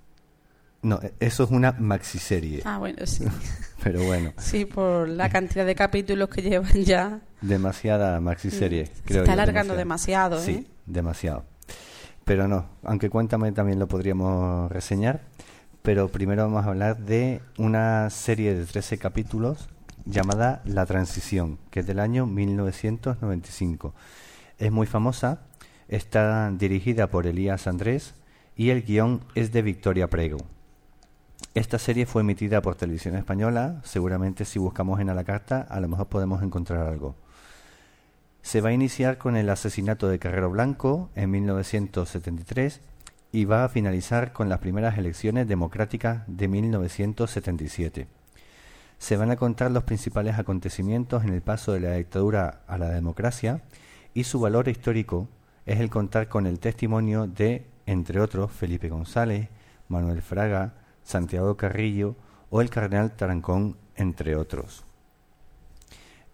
No, eso es una maxiserie. Ah, bueno, sí. Pero bueno. Sí, por la cantidad de capítulos que llevan ya. Demasiada maxiserie, mm, creo. Se está alargando demasiado, ¿eh? Sí, demasiado. Pero no, aunque Cuéntame también lo podríamos reseñar. Pero primero vamos a hablar de una serie de 13 capítulos llamada La Transición, que es del año 1995. Es muy famosa, está dirigida por Elías Andrés y el guion es de Victoria Prego. Esta serie fue emitida por Televisión Española, seguramente si buscamos en a la carta a lo mejor podemos encontrar algo. Se va a iniciar con el asesinato de Carrero Blanco en 1973 y va a finalizar con las primeras elecciones democráticas de 1977 se van a contar los principales acontecimientos en el paso de la dictadura a la democracia y su valor histórico es el contar con el testimonio de, entre otros, Felipe González, Manuel Fraga, Santiago Carrillo o el cardenal Tarancón, entre otros.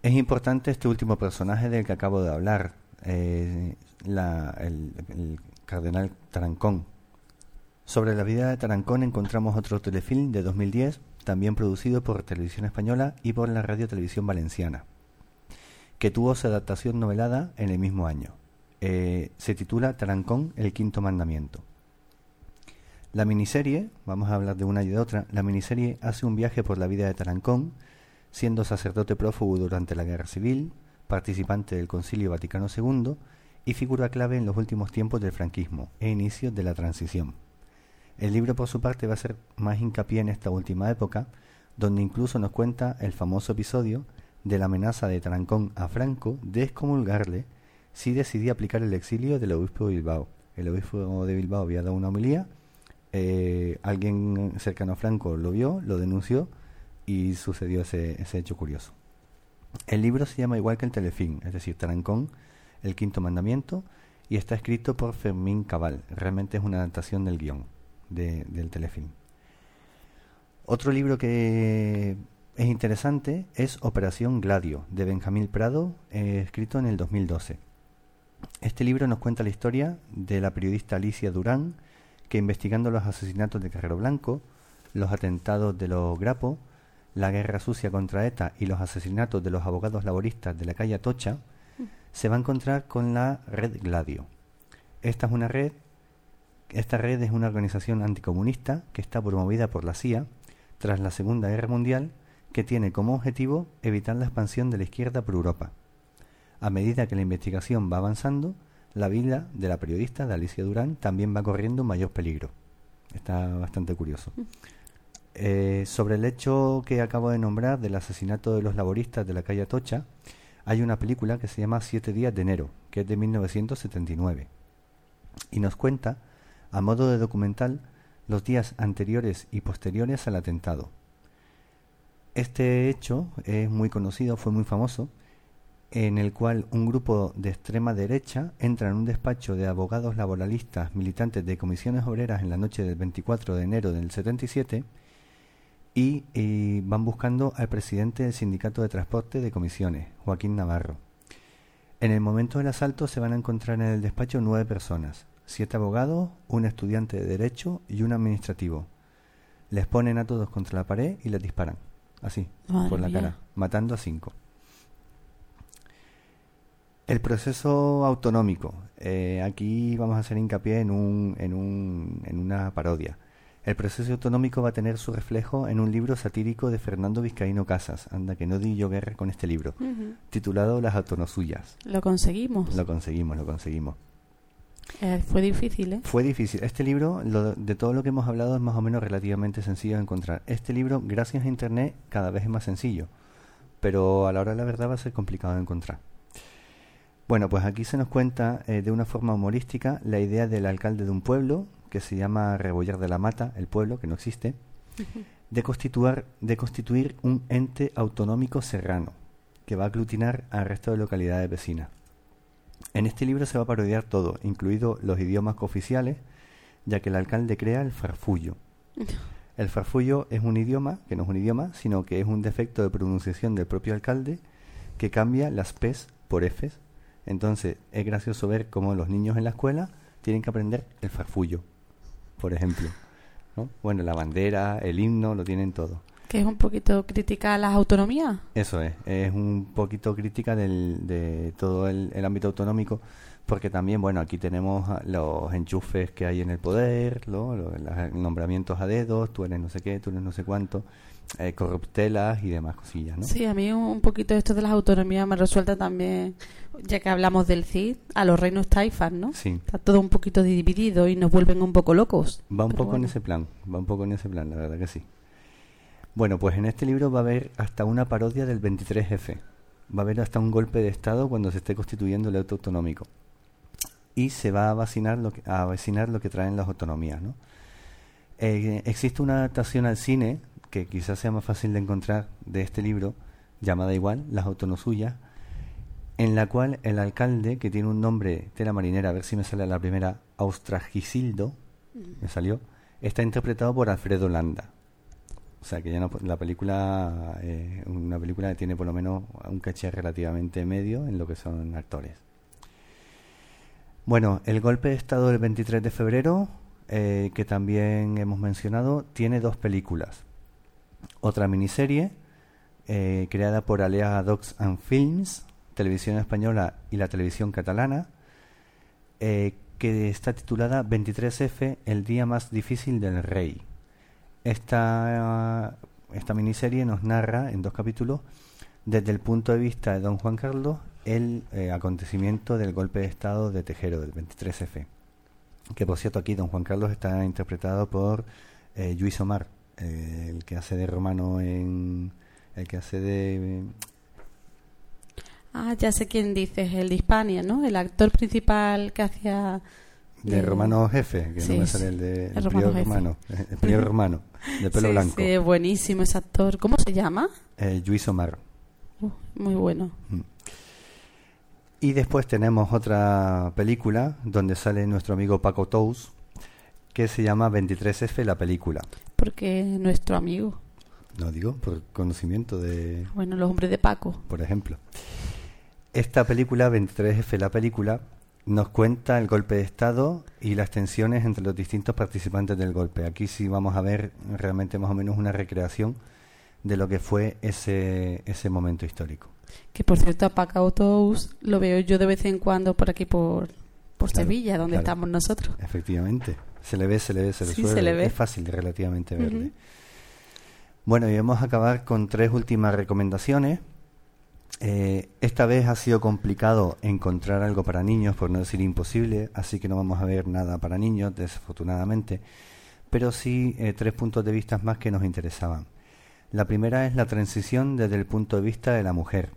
Es importante este último personaje del que acabo de hablar, eh, el, cardenal Tarancón. Sobre la vida de Tarancón encontramos otro telefilm de 2010 también producido por Televisión Española y por la Radio Televisión Valenciana, que tuvo su adaptación novelada en el mismo año. Eh, se titula Tarancón, el quinto mandamiento. La miniserie, vamos a hablar de una y de otra, la miniserie hace un viaje por la vida de Tarancón, siendo sacerdote prófugo durante la Guerra Civil, participante del Concilio Vaticano II y figura clave en los últimos tiempos del franquismo e inicio de la transición. El libro, por su parte, va a ser más hincapié en esta última época, donde incluso nos cuenta el famoso episodio de la amenaza de Tarancón a Franco de excomulgarle si decidía aplicar el exilio del obispo de Bilbao. El obispo de Bilbao había dado una homilía, eh, alguien cercano a Franco lo vio, lo denunció y sucedió ese, ese hecho curioso. El libro se llama igual que el telefilm, es decir, Tarancón, el quinto mandamiento, y está escrito por Fermín Cabal. Realmente es una adaptación del guion del telefilm. Otro libro que es interesante es Operación Gladio, de Benjamín Prado, eh, escrito en el 2012. Este libro nos cuenta la historia de la periodista Alicia Durán, que investigando los asesinatos de Carrero Blanco, los atentados de los Grapo, la guerra sucia contra ETA y los asesinatos de los abogados laboristas de la calle Atocha, se va a encontrar con la red Gladio. Esta es una red, esta red es una organización anticomunista que está promovida por la CIA tras la Segunda Guerra Mundial que tiene como objetivo evitar la expansión de la izquierda por Europa. A medida que la investigación va avanzando, la vida de la periodista de Alicia Durán también va corriendo un mayor peligro. Está bastante curioso. Eh, sobre el hecho que acabo de nombrar del asesinato de los laboristas de la calle Atocha, hay una película que se llama Siete días de enero, que es de 1979, y nos cuenta, a modo de documental, los días anteriores y posteriores al atentado. Este hecho es muy conocido, fue muy famoso, en el cual un grupo de extrema derecha entra en un despacho de abogados laboralistas militantes de comisiones obreras en la noche del 24 de enero del 77 y, van buscando al presidente del sindicato de transporte de comisiones, Joaquín Navarro. En el momento del asalto se van a encontrar en el despacho nueve personas, siete abogados, un estudiante de derecho y un administrativo. Les ponen a todos contra la pared y les disparan, así, por la cara, matando a cinco. El proceso autonómico. Eh, aquí vamos a hacer hincapié en, un, en, un, en una parodia. El proceso autonómico va a tener su reflejo en un libro satírico de Fernando Vizcaíno Casas, anda que no di yo guerra con este libro, titulado Las autonosuyas. Lo conseguimos. Lo conseguimos, lo conseguimos. Eh, fue difícil, ¿eh? Fue difícil. Este libro, de todo lo que hemos hablado, es más o menos relativamente sencillo de encontrar. Este libro, gracias a Internet, cada vez es más sencillo, pero a la hora de la verdad va a ser complicado de encontrar. Bueno, pues aquí se nos cuenta eh, de una forma humorística la idea del alcalde de un pueblo, que se llama Rebollar de la Mata, el pueblo, que no existe, de, constituir, de constituir un ente autonómico serrano, que va a aglutinar al resto de localidades vecinas. En este libro se va a parodiar todo, incluido los idiomas cooficiales, ya que el alcalde crea el farfullo. El farfullo es un idioma, que no es un idioma, sino que es un defecto de pronunciación del propio alcalde que cambia las P's por F's. Entonces es gracioso ver cómo los niños en la escuela tienen que aprender el farfullo por ejemplo. ¿no? Bueno, la bandera, el himno, lo tienen todo. Que es un poquito crítica a las autonomías. Eso es, es un poquito crítica del, de todo el, ámbito autonómico, porque también, bueno, aquí tenemos los enchufes que hay en el poder, los nombramientos a dedos, tú eres no sé qué, tú eres no sé cuánto, eh, corruptelas y demás cosillas, ¿no? Sí, a mí un poquito esto de las autonomías me resuelta también ya que hablamos del Cid, a los reinos taifas, ¿no? Sí. Está todo un poquito dividido y nos vuelven un poco locos. Va un poco en ese plan, va un poco en ese plan, la verdad que sí. Bueno, pues en este libro va a haber hasta una parodia del 23F. Va a haber hasta un golpe de Estado cuando se esté constituyendo el auto autonómico. Y se va a vacinar lo que, a vacinar lo que traen las autonomías, ¿no? Eh, existe una adaptación al cine que quizás sea más fácil de encontrar de este libro, llamada igual, Las autonosuyas, en la cual el alcalde, que tiene un nombre tela marinera, a ver si me sale la primera, Austragisildo, me salió, está interpretado por Alfredo Landa. O sea que ya no, la película, eh, una película que tiene por lo menos un caché relativamente medio en lo que son actores. Bueno, el golpe de Estado del 23 de febrero, eh, que también hemos mencionado, tiene dos películas. Otra miniserie, eh, creada por Alea Docs and Films, televisión española y la televisión catalana, eh, que está titulada 23F, el día más difícil del rey. Esta, esta miniserie nos narra en dos capítulos, desde el punto de vista de don Juan Carlos, el eh, acontecimiento del golpe de Estado de Tejero, del 23F. Que por cierto aquí don Juan Carlos está interpretado por eh, Luis Omar, eh, el que hace de romano en... el que hace de Ah, ya sé quién dices, el de Hispania, ¿no? El actor principal que hacía... De, Romano Jefe, que no me sale el de el, Romano, Romano, el primer Romano, de pelo blanco. Sí, buenísimo ese actor. ¿Cómo se llama? Eh, Luis Omar. Uh, muy bueno. Mm. Y después tenemos otra película donde sale nuestro amigo Paco Tous, que se llama 23F la película. Porque nuestro amigo. No digo por conocimiento de... Bueno, los hombres de Paco. Por ejemplo. Esta película, 23F, la película, nos cuenta el golpe de Estado y las tensiones entre los distintos participantes del golpe. Aquí sí vamos a ver realmente más o menos una recreación de lo que fue ese, ese momento histórico. Que por cierto, a Paco Tous lo veo yo de vez en cuando por aquí, por, por Sevilla, donde estamos nosotros. Efectivamente. Se le ve, se le ve, se le, ve. Es fácil relativamente verle. Bueno, y vamos a acabar con tres últimas recomendaciones. Eh, esta vez ha sido complicado encontrar algo para niños, por no decir imposible, así que no vamos a ver nada para niños, desafortunadamente, pero sí eh, tres puntos de vista más que nos interesaban. La primera es la transición desde el punto de vista de la mujer.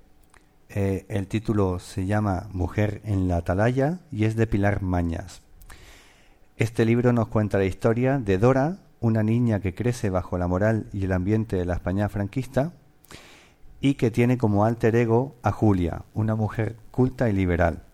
Eh, el título se llama Mujer en la Atalaya y es de Pilar Mañas. Este libro nos cuenta la historia de Dora, una niña que crece bajo la moral y el ambiente de la España franquista, y que tiene como alter ego a Julia, una mujer culta y liberal.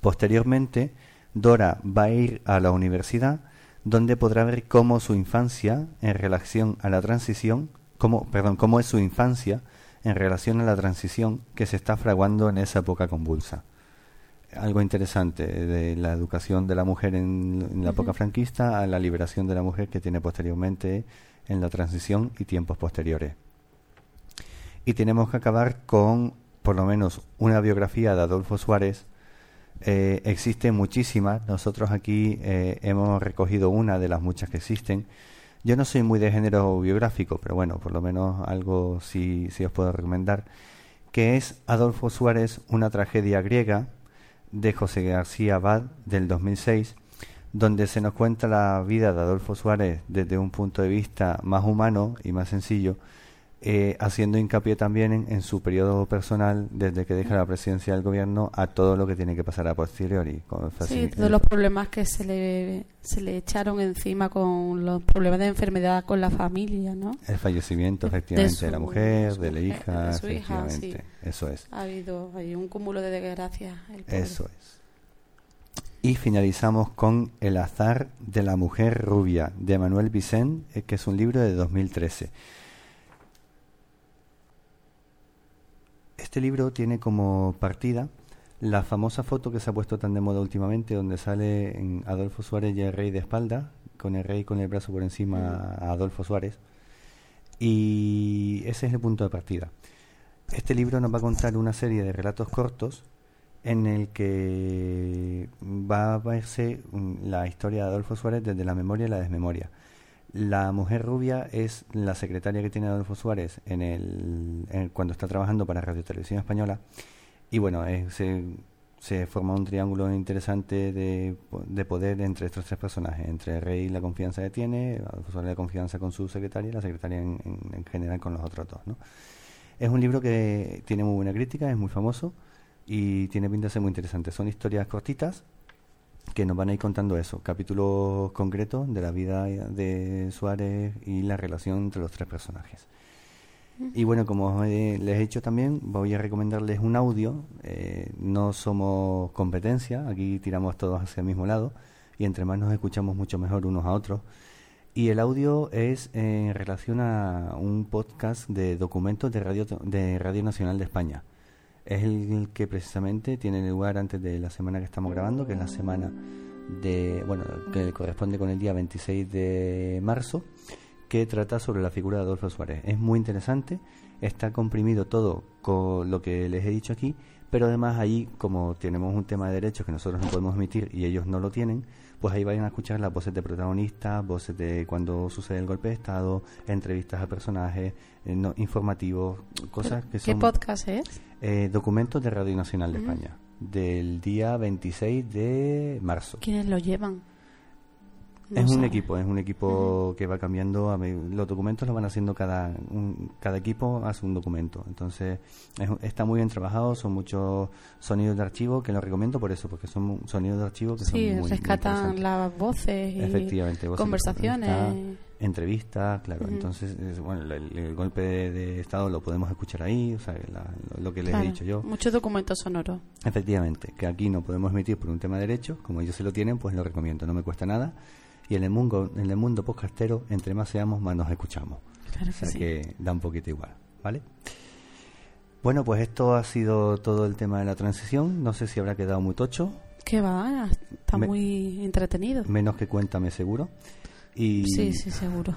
Posteriormente, Dora va a ir a la universidad, donde podrá ver cómo su infancia en relación a la transición, cómo, perdón, cómo es su infancia en relación a la transición que se está fraguando en esa época convulsa. Algo interesante de la educación de la mujer en, la época franquista a la liberación de la mujer que tiene posteriormente en la transición y tiempos posteriores y tenemos que acabar con por lo menos una biografía de Adolfo Suárez. Eh, existen muchísimas, nosotros aquí eh, hemos recogido una de las muchas que existen. Yo no soy muy de género biográfico, pero bueno, por lo menos algo sí, sí os puedo recomendar, que es Adolfo Suárez, una tragedia griega de José García Abad del 2006, donde se nos cuenta la vida de Adolfo Suárez desde un punto de vista más humano y más sencillo, eh, haciendo hincapié también en, su periodo personal, desde que deja la presidencia del gobierno, a todo lo que tiene que pasar a posteriori. sí, todos los problemas que se le, se le echaron encima con los problemas de enfermedad con la familia, ¿no? El fallecimiento, efectivamente, de, la mujer, de, la hija, efectivamente. Eso es. Ha habido hay un cúmulo de desgracias. Eso es. Y finalizamos con El azar de la mujer rubia, de Manuel Vicent, eh, que es un libro de 2013. Este libro tiene como partida la famosa foto que se ha puesto tan de moda últimamente, donde sale Adolfo Suárez y el rey de espalda, con el rey con el brazo por encima a Adolfo Suárez. Y ese es el punto de partida. Este libro nos va a contar una serie de relatos cortos en el que va a verse la historia de Adolfo Suárez desde la memoria y la desmemoria. La mujer rubia es la secretaria que tiene Adolfo Suárez cuando está trabajando para Radio Televisión Española. Y bueno, se, forma un triángulo interesante de, de, poder entre estos tres personajes. Entre el rey la confianza que tiene, Adolfo Suárez la confianza con su secretaria y la secretaria en, en, general con los otros dos. ¿no? Es un libro que tiene muy buena crítica, es muy famoso y tiene pinta de ser muy interesante. Son historias cortitas que nos van a ir contando eso, capítulos concretos de la vida de Suárez y la relación entre los tres personajes. Y bueno, como les he dicho también, voy a recomendarles un audio. Eh, no somos competencia, aquí tiramos todos hacia el mismo lado y entre más nos escuchamos mucho mejor unos a otros. Y el audio es en relación a un podcast de documentos de Radio, de Radio Nacional de España es el que precisamente tiene lugar antes de la semana que estamos grabando, que es la semana de, bueno, que corresponde con el día 26 de marzo, que trata sobre la figura de Adolfo Suárez. Es muy interesante, está comprimido todo con lo que les he dicho aquí, pero además ahí, como tenemos un tema de derechos que nosotros no podemos emitir y ellos no lo tienen, pues ahí vayan a escuchar las voces de protagonistas, voces de cuando sucede el golpe de Estado, entrevistas a personajes, eh, no, informativos, cosas que son... ¿Qué podcast es? Eh, documentos de Radio Nacional de España, del día 26 de marzo. ¿Quiénes lo llevan? Es un equipo, es un equipo que va cambiando. los documentos lo van haciendo cada cada equipo hace un documento. Entonces está muy bien trabajado. Son muchos sonidos de archivo que lo recomiendo por eso, porque son sonidos de archivo que son muy rescatan las voces y Efectivamente, conversaciones, entrevistas, claro. Entonces bueno, el, golpe de, estado lo podemos escuchar ahí, o sea, lo, que les he dicho yo. Muchos documentos sonoros. Efectivamente, que aquí no podemos emitir por un tema de derechos, como ellos se lo tienen, pues lo recomiendo. No me cuesta nada y en el mundo, en el mundo podcastero, entre más seamos, más nos escuchamos. Claro o sea que sí. que da un poquito igual, ¿vale? Bueno, pues esto ha sido todo el tema de la transición. No sé si habrá quedado muy tocho, ¿Qué va? Está Me- muy entretenido. menos que cuéntame seguro. Y, Sí, sí, seguro.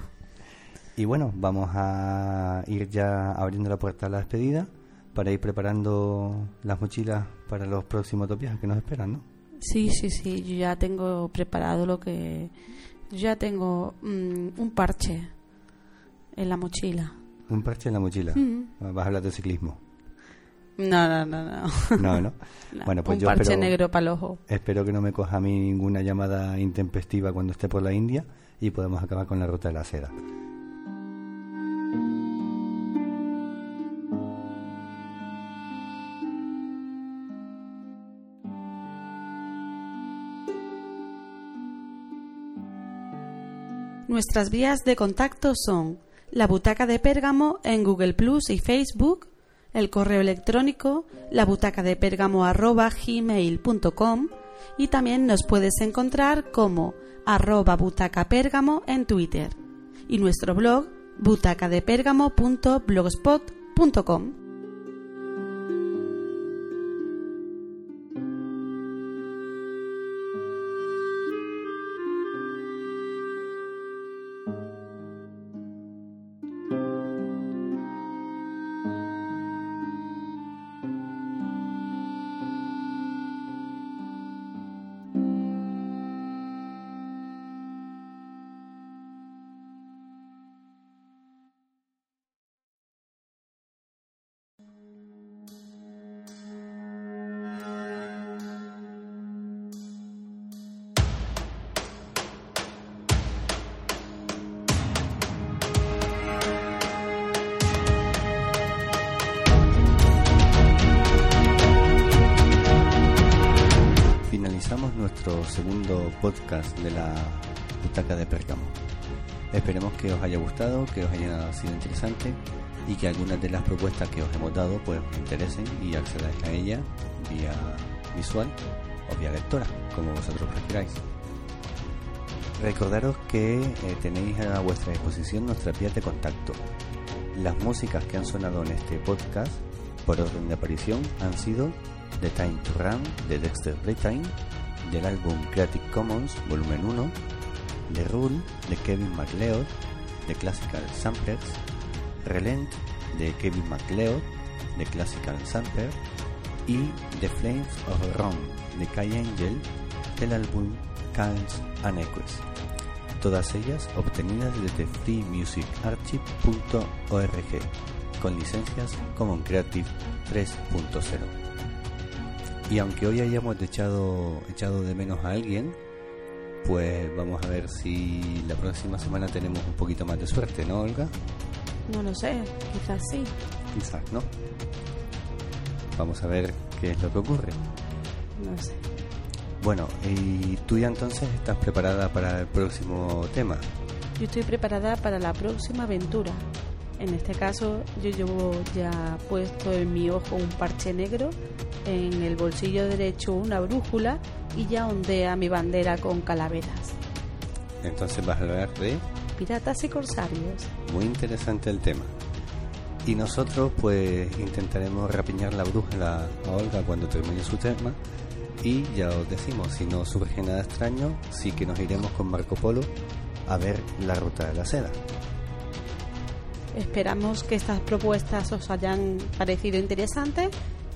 y bueno, vamos a ir ya abriendo la puerta a la despedida para ir preparando las mochilas para los próximos dos viajes que nos esperan, ¿no? Sí, sí, sí. Yo ya tengo preparado lo que. Ya tengo mm, un parche en la mochila. Un parche en la mochila. Mm. Vas a hablar de ciclismo. No, no, no, no. No, no. No, Bueno, pues un yo parche espero- negro para el ojo. Espero que no me coja a mí ninguna llamada intempestiva cuando esté por la India y podamos acabar con la ruta de la seda. Nuestras vías de contacto son la butaca de Pérgamo en Google Plus y Facebook, el correo electrónico la butaca de gmail.com y también nos puedes encontrar como arroba butacapérgamo en Twitter y nuestro blog butacadepérgamo.blogspot.com. podcast de la butaca de Pérgamo. Esperemos que os haya gustado, que os haya sido interesante y que algunas de las propuestas que os hemos dado pues os interesen y accedáis a ella vía visual o vía lectora, como vosotros prefiráis. Recordaros que eh, tenéis a vuestra disposición nuestras vías de contacto. Las músicas que han sonado en este podcast por orden de aparición han sido The Time to Run de Dexter Playtime, del álbum Creative Commons Volumen 1, The Rule de Kevin MacLeod, de Classical Samplers, Relent de Kevin MacLeod, de Classical Sampler, y The Flames of Rome de Kai Angel, del álbum Calms and Echoes. Todas ellas obtenidas desde freemusicarchive.org con licencias Common Creative 3.0. Y aunque hoy hayamos echado, echado de menos a alguien, pues vamos a ver si la próxima semana tenemos un poquito más de suerte, ¿no, Olga? No lo sé, quizás sí. Quizás, ¿no? Vamos a ver qué es lo que ocurre. No sé. Bueno, y tú ya entonces estás preparada para el próximo tema. Yo estoy preparada para la próxima aventura. En este caso, yo llevo ya puesto en mi ojo un parche negro, en el bolsillo derecho una brújula y ya ondea mi bandera con calaveras. Entonces vas a hablar de Piratas y corsarios. muy interesante el tema. Y nosotros pues intentaremos rapiñar la brújula a Olga cuando termine su tema. Y ya os decimos, si no surge nada extraño, sí que nos iremos con Marco Polo a ver la ruta de la seda. Esperamos que estas propuestas os hayan parecido interesantes